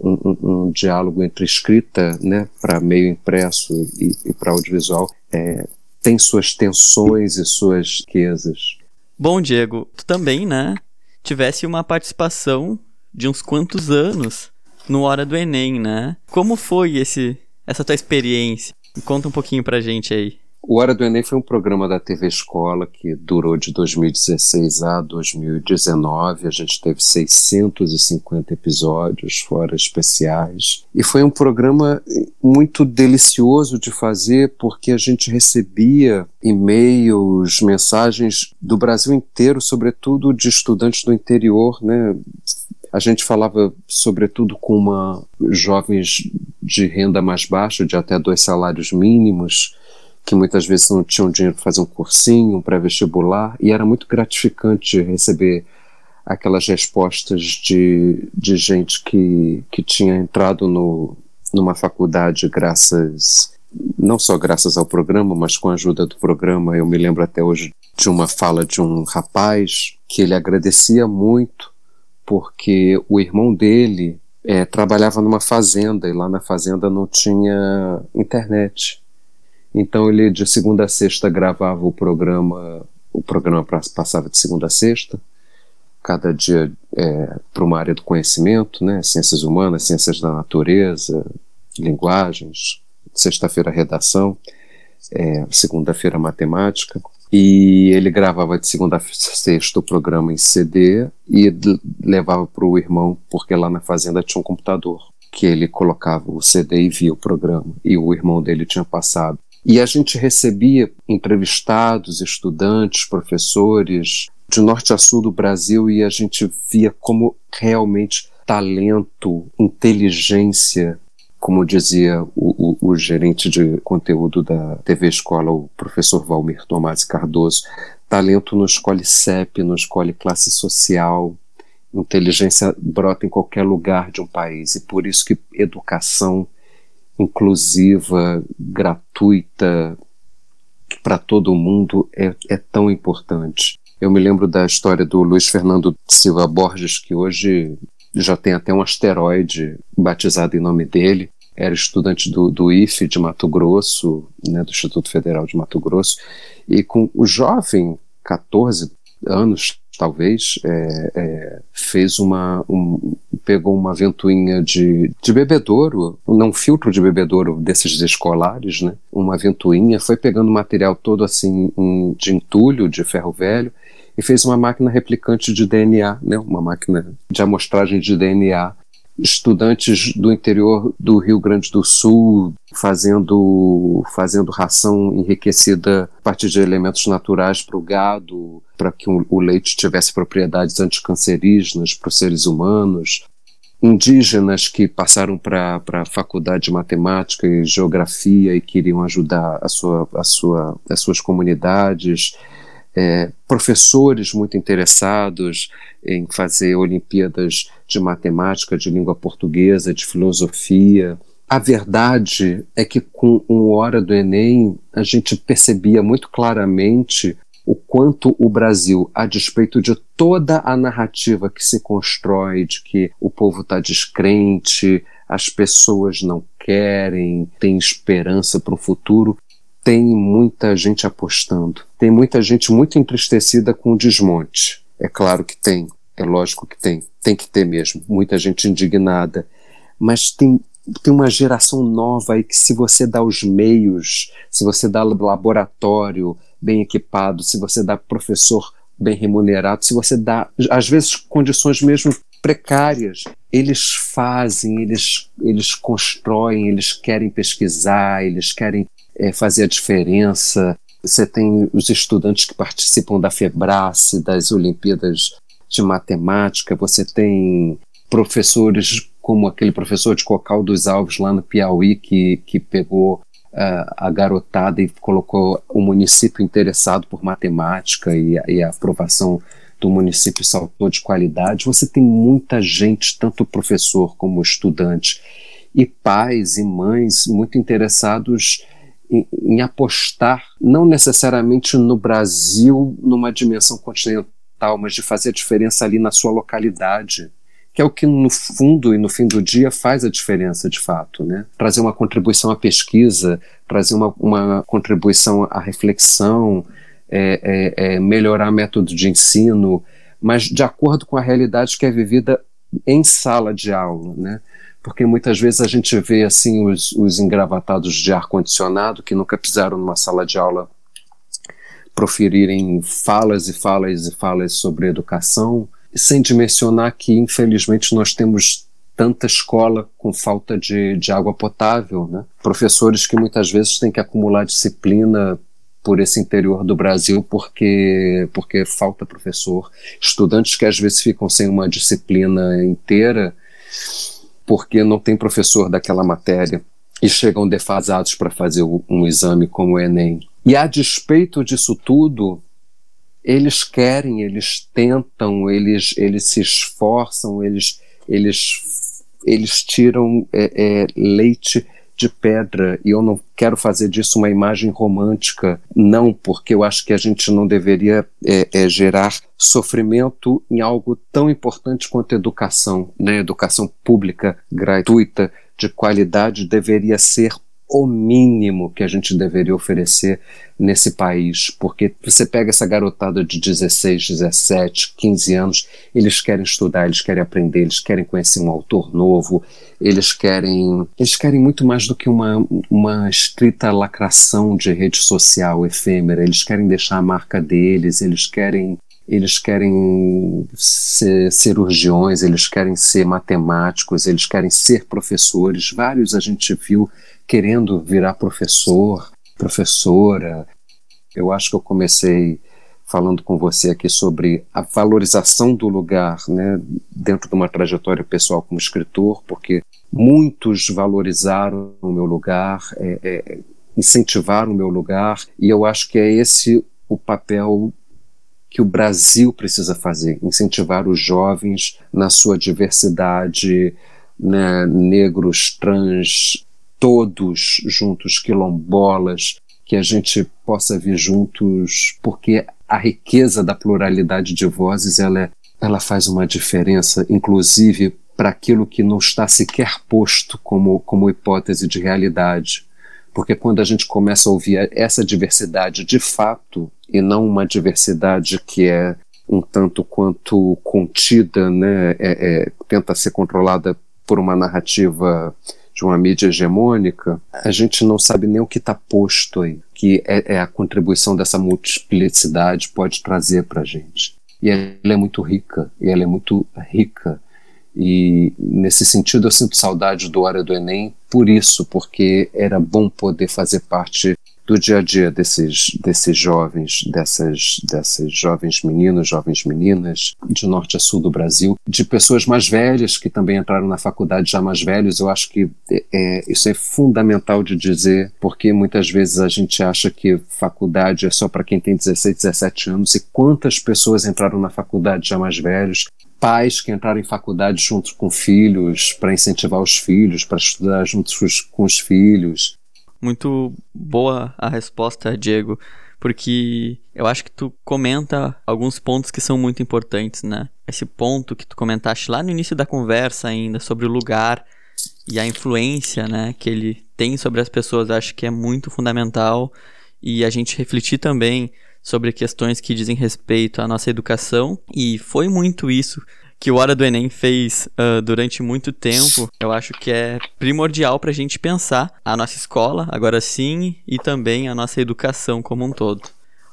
um, um, diálogo entre escrita né, para meio impresso e, e para audiovisual, é, tem suas tensões e suas riquezas. Bom, Diego, tu também, né, tivesse uma participação de uns quantos anos no Hora do Enem, né? Como foi esse essa tua experiência? Conta um pouquinho pra gente aí. O Hora do Enem foi um programa da TV Escola que durou de 2016 a 2019. A gente teve 650 episódios, fora especiais. E foi um programa muito delicioso de fazer porque a gente recebia e-mails, mensagens do Brasil inteiro, sobretudo de estudantes do interior, né? A gente falava, sobretudo, com uma jovens de renda mais baixa, de até dois salários mínimos, que muitas vezes não tinham dinheiro para fazer um cursinho, um pré-vestibular, e era muito gratificante receber aquelas respostas de, de gente que, que tinha entrado no, numa faculdade graças, não só graças ao programa, mas com a ajuda do programa. Eu me lembro até hoje de uma fala de um rapaz que ele agradecia muito porque o irmão dele é, trabalhava numa fazenda e lá na fazenda não tinha internet. Então ele de segunda a sexta gravava o programa, o programa passava de segunda a sexta, cada dia é, para uma área do conhecimento, né, ciências humanas, ciências da natureza, linguagens, sexta-feira redação, é, segunda-feira matemática, e ele gravava de segunda a sexta o programa em CD e levava para o irmão, porque lá na fazenda tinha um computador, que ele colocava o CD e via o programa, e o irmão dele tinha passado. E a gente recebia entrevistados, estudantes, professores de norte a sul do Brasil e a gente via como realmente talento, inteligência como dizia o, o, o, gerente de conteúdo da TV Escola, o professor Valmir Tomás Cardoso, talento não escolhe CEP, não escolhe classe social, inteligência brota em qualquer lugar de um país e por isso que educação inclusiva, gratuita para todo mundo é, é tão importante. Eu me lembro da história do Luiz Fernando Silva Borges, que hoje já tem até um asteroide batizado em nome dele. Era estudante do, do IFE de Mato Grosso, né, do Instituto Federal de Mato Grosso, e com o jovem, 14 anos talvez, é, é, fez uma. Um, pegou uma ventoinha de, de bebedouro, não filtro de bebedouro desses escolares, né? Uma ventoinha, foi pegando material todo assim de entulho, de ferro velho, e fez uma máquina replicante de DNA, né? Uma máquina de amostragem de DNA estudantes do interior do Rio Grande do Sul fazendo, fazendo ração enriquecida a partir de elementos naturais para o gado, para que o leite tivesse propriedades anticancerígenas para os seres humanos. Indígenas que passaram para a faculdade de matemática e geografia e queriam ajudar a sua, a sua, as suas comunidades é, professores muito interessados em fazer Olimpíadas de matemática, de língua portuguesa, de filosofia. A verdade é que com um hora do Enem a gente percebia muito claramente o quanto o Brasil, a despeito de toda a narrativa que se constrói de que o povo está descrente, as pessoas não querem, tem esperança para o futuro, tem muita gente apostando. Tem muita gente muito entristecida com o desmonte. É claro que tem, é lógico que tem, tem que ter mesmo. Muita gente indignada. Mas tem, tem uma geração nova aí que, se você dá os meios, se você dá laboratório bem equipado, se você dá professor bem remunerado, se você dá, às vezes, condições mesmo precárias, eles fazem, eles, eles constroem, eles querem pesquisar, eles querem é, fazer a diferença. Você tem os estudantes que participam da FEBRACE, das Olimpíadas de Matemática, você tem professores como aquele professor de Cocal dos Alves lá no Piauí que, que pegou uh, a garotada e colocou o município interessado por matemática e, e a aprovação do município saltou de qualidade. Você tem muita gente, tanto professor como estudante, e pais e mães muito interessados em, em apostar, não necessariamente no Brasil, numa dimensão continental, mas de fazer a diferença ali na sua localidade que é o que no fundo e no fim do dia faz a diferença de fato, né? Trazer uma contribuição à pesquisa, trazer uma, uma contribuição à reflexão, é, é, é melhorar método de ensino, mas de acordo com a realidade que é vivida em sala de aula, né? Porque muitas vezes a gente vê assim os, os engravatados de ar-condicionado que nunca pisaram numa sala de aula proferirem falas e falas e falas sobre educação, sem dimensionar que, infelizmente, nós temos tanta escola com falta de, de água potável, né? professores que muitas vezes têm que acumular disciplina por esse interior do Brasil porque porque falta professor, estudantes que às vezes ficam sem uma disciplina inteira porque não tem professor daquela matéria e chegam defasados para fazer um exame como o Enem. E a despeito disso tudo, eles querem, eles tentam, eles, eles se esforçam, eles, eles, eles tiram é, é, leite de pedra e eu não quero fazer disso uma imagem romântica, não, porque eu acho que a gente não deveria é, é, gerar sofrimento em algo tão importante quanto educação, né? Educação pública, gratuita, de qualidade, deveria ser o mínimo que a gente deveria oferecer nesse país, porque você pega essa garotada de 16, 17, 15 anos, eles querem estudar, eles querem aprender, eles querem conhecer um autor novo, eles querem, eles querem muito mais do que uma, uma estrita lacração de rede social efêmera, eles querem deixar a marca deles, eles querem eles querem ser cirurgiões, eles querem ser matemáticos, eles querem ser professores. Vários a gente viu querendo virar professor, professora. Eu acho que eu comecei falando com você aqui sobre a valorização do lugar, né, dentro de uma trajetória pessoal como escritor, porque Muitos valorizaram o meu lugar, é, é, incentivaram o meu lugar, e eu acho que é esse o papel que o Brasil precisa fazer: incentivar os jovens na sua diversidade, né, negros, trans, todos juntos, quilombolas, que a gente possa vir juntos, porque a riqueza da pluralidade de vozes ela, é, ela faz uma diferença, inclusive para aquilo que não está sequer posto como, como hipótese de realidade. Porque quando a gente começa a ouvir essa diversidade de fato, e não uma diversidade que é um tanto quanto contida, né, é, é, tenta ser controlada por uma narrativa de uma mídia hegemônica, a gente não sabe nem o que está posto aí, que é, é, a contribuição dessa multiplicidade pode trazer para a gente. E ela é muito rica, e ela é muito rica. E nesse sentido eu sinto saudade do Hora do Enem por isso, porque era bom poder fazer parte do dia a dia desses, desses jovens, dessas, dessas jovens meninos, jovens meninas, de norte a sul do Brasil, de pessoas mais velhas que também entraram na faculdade já mais velhos. Eu acho que é, é isso é fundamental de dizer, porque muitas vezes a gente acha que faculdade é só para quem tem 16, 17 anos, e quantas pessoas entraram na faculdade já mais velhos, pais que entraram em faculdade junto com filhos, para incentivar os filhos, para estudar juntos com os filhos. Muito boa a resposta, Diego, porque eu acho que tu comenta alguns pontos que são muito importantes, né? Esse ponto que tu comentaste lá no início da conversa ainda sobre o lugar e a influência, né, que ele tem sobre as pessoas, acho que é muito fundamental e a gente refletir também sobre questões que dizem respeito à nossa educação e foi muito isso que o Hora do Enem fez uh, durante muito tempo, eu acho que é primordial para a gente pensar a nossa escola, agora sim, e também a nossa educação como um todo.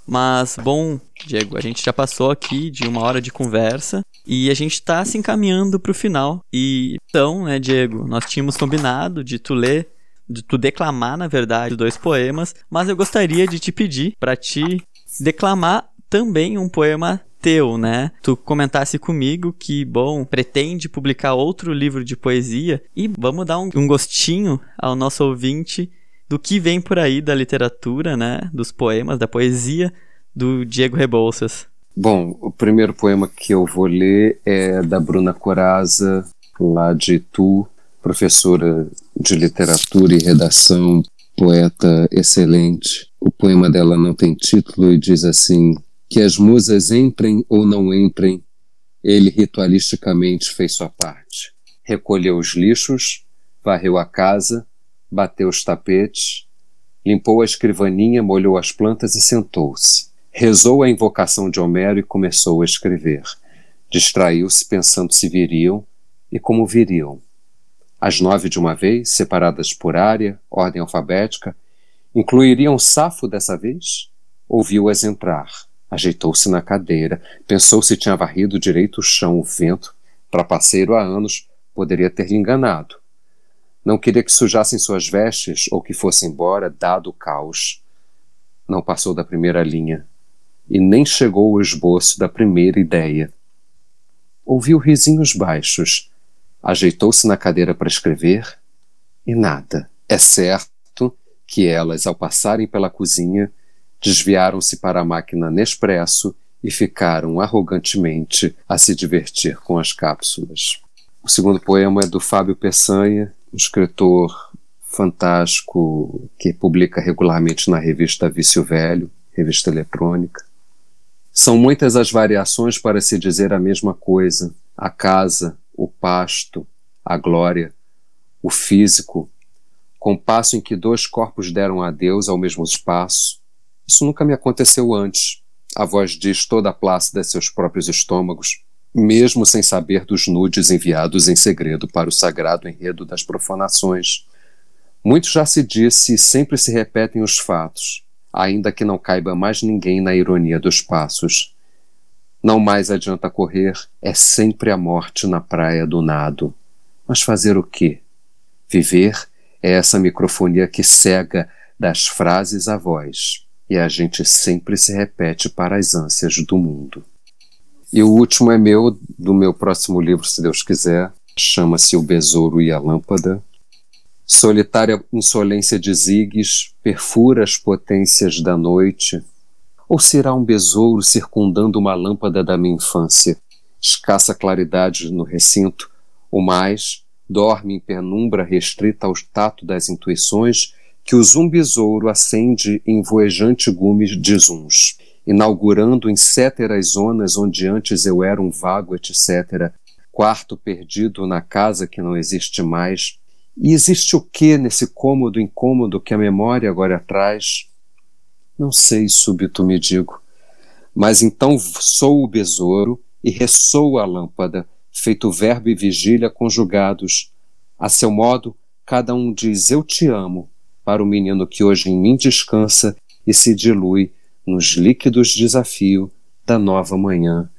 Mas, bom, Diego, a gente já passou aqui de uma hora de conversa e a gente está se encaminhando para o final. E então, né, Diego, nós tínhamos combinado de tu ler, de tu declamar, na verdade, dois poemas, mas eu gostaria de te pedir para te declamar também um poema teu, né? Tu comentasse comigo que, bom, pretende publicar outro livro de poesia e vamos dar um, um gostinho ao nosso ouvinte do que vem por aí da literatura, né? Dos poemas, da poesia do Diego Rebouças. Bom, o primeiro poema que eu vou ler é da Bruna Coraza, lá de Itu, professora de literatura e redação, poeta excelente. O poema dela não tem título e diz assim: que as musas entrem ou não entrem, ele ritualisticamente fez sua parte. Recolheu os lixos, varreu a casa, bateu os tapetes, limpou a escrivaninha, molhou as plantas e sentou-se. Rezou a invocação de Homero e começou a escrever. Distraiu-se pensando se viriam e como viriam. As nove de uma vez, separadas por área, ordem alfabética, incluiriam Safo dessa vez? Ouviu-as entrar Ajeitou-se na cadeira, pensou se tinha varrido direito o chão o vento. Trapaceiro há anos, poderia ter lhe enganado. Não queria que sujassem suas vestes ou que fosse embora, dado o caos. Não passou da primeira linha e nem chegou ao esboço da primeira ideia. Ouviu risinhos baixos, ajeitou-se na cadeira para escrever e nada. É certo que elas, ao passarem pela cozinha, desviaram-se para a máquina Nespresso e ficaram arrogantemente a se divertir com as cápsulas. O segundo poema é do Fábio Peçanha, um escritor fantástico que publica regularmente na revista Vício Velho, revista eletrônica. São muitas as variações para se dizer a mesma coisa: a casa, o pasto, a glória, o físico, compasso em que dois corpos deram adeus ao mesmo espaço, isso nunca me aconteceu antes. A voz diz toda a plácida seus próprios estômagos, mesmo sem saber dos nudes enviados em segredo para o sagrado enredo das profanações. Muito já se disse e sempre se repetem os fatos, ainda que não caiba mais ninguém na ironia dos passos. Não mais adianta correr, é sempre a morte na praia do nado. Mas fazer o quê? Viver é essa microfonia que cega das frases à voz e a gente sempre se repete para as ânsias do mundo. E o último é meu, do meu próximo livro, se Deus quiser, chama-se O Besouro e a Lâmpada. Solitária insolência de Zigues perfura as potências da noite. Ou será um besouro circundando uma lâmpada da minha infância? Escassa claridade no recinto, o mais dorme em penumbra restrita ao tato das intuições que o zumbizouro acende em voejante gume de zuns, inaugurando em céteras zonas onde antes eu era um vago, etc., quarto perdido na casa que não existe mais. E existe o que nesse cômodo incômodo que a memória agora traz? Não sei, súbito me digo. Mas então sou o besouro e ressoo a lâmpada, feito verbo e vigília conjugados. A seu modo, cada um diz eu te amo, para o menino que hoje em mim descansa e se dilui nos líquidos desafio da nova manhã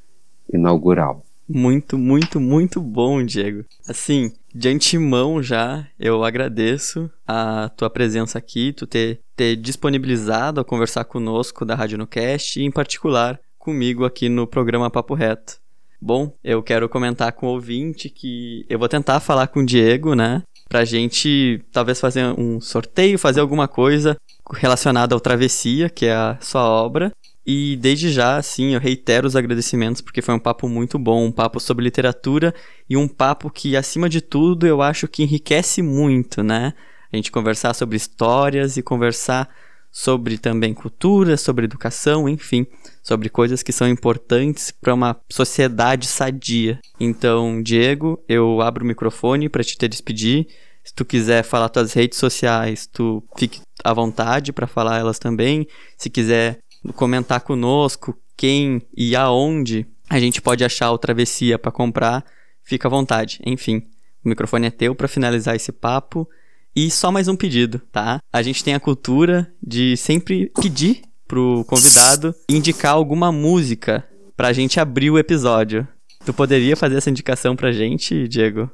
inaugural. Muito, muito, muito bom, Diego. Assim, de antemão já, eu agradeço a tua presença aqui, tu ter, ter disponibilizado a conversar conosco da Rádio Nucast e, em particular, comigo aqui no programa Papo Reto. Bom, eu quero comentar com o ouvinte que eu vou tentar falar com o Diego, né? Pra gente talvez fazer um sorteio, fazer alguma coisa relacionada ao Travessia, que é a sua obra. E desde já, assim, eu reitero os agradecimentos porque foi um papo muito bom, um papo sobre literatura e um papo que, acima de tudo, eu acho que enriquece muito, né? A gente conversar sobre histórias e conversar sobre também cultura, sobre educação, enfim, sobre coisas que são importantes para uma sociedade sadia. Então, Diego, eu abro o microfone para te te despedir. Se tu quiser falar tuas redes sociais, tu fique à vontade para falar elas também. Se quiser comentar conosco quem e aonde a gente pode achar o Travessia para comprar, fica à vontade. Enfim, o microfone é teu para finalizar esse papo. E só mais um pedido, tá? A gente tem a cultura de sempre pedir pro convidado indicar alguma música pra gente abrir o episódio. Tu poderia fazer essa indicação pra gente, Diego?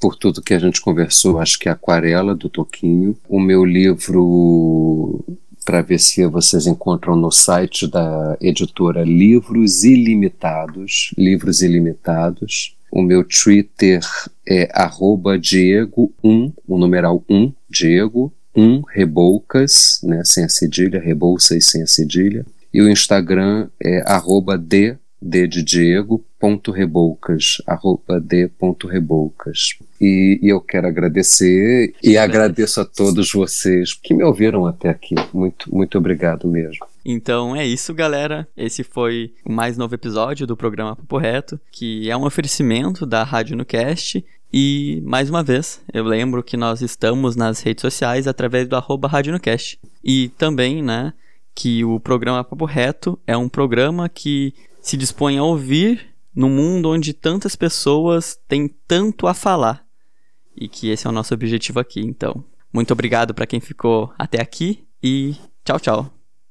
Por tudo que a gente conversou, acho que é Aquarela do Toquinho. O meu livro Travessia vocês encontram no site da editora Livros Ilimitados. Livros Ilimitados. O meu Twitter é Diego1, o numeral 1, Diego, 1, Reboucas, né, sem a cedilha, Rebouças sem a cedilha. E o Instagram é arroba D, D de Diego, ponto Reboucas, arroba D ponto Reboucas. E, e eu quero agradecer e agradeço a todos vocês que me ouviram até aqui. Muito, muito obrigado mesmo. Então é isso, galera. Esse foi o mais novo episódio do programa Papo Reto, que é um oferecimento da Rádio Nucast. E, mais uma vez, eu lembro que nós estamos nas redes sociais através do arroba Rádio Nucast. E também, né, que o programa Papo Reto é um programa que se dispõe a ouvir no mundo onde tantas pessoas têm tanto a falar. E que esse é o nosso objetivo aqui, então. Muito obrigado para quem ficou até aqui e tchau, tchau.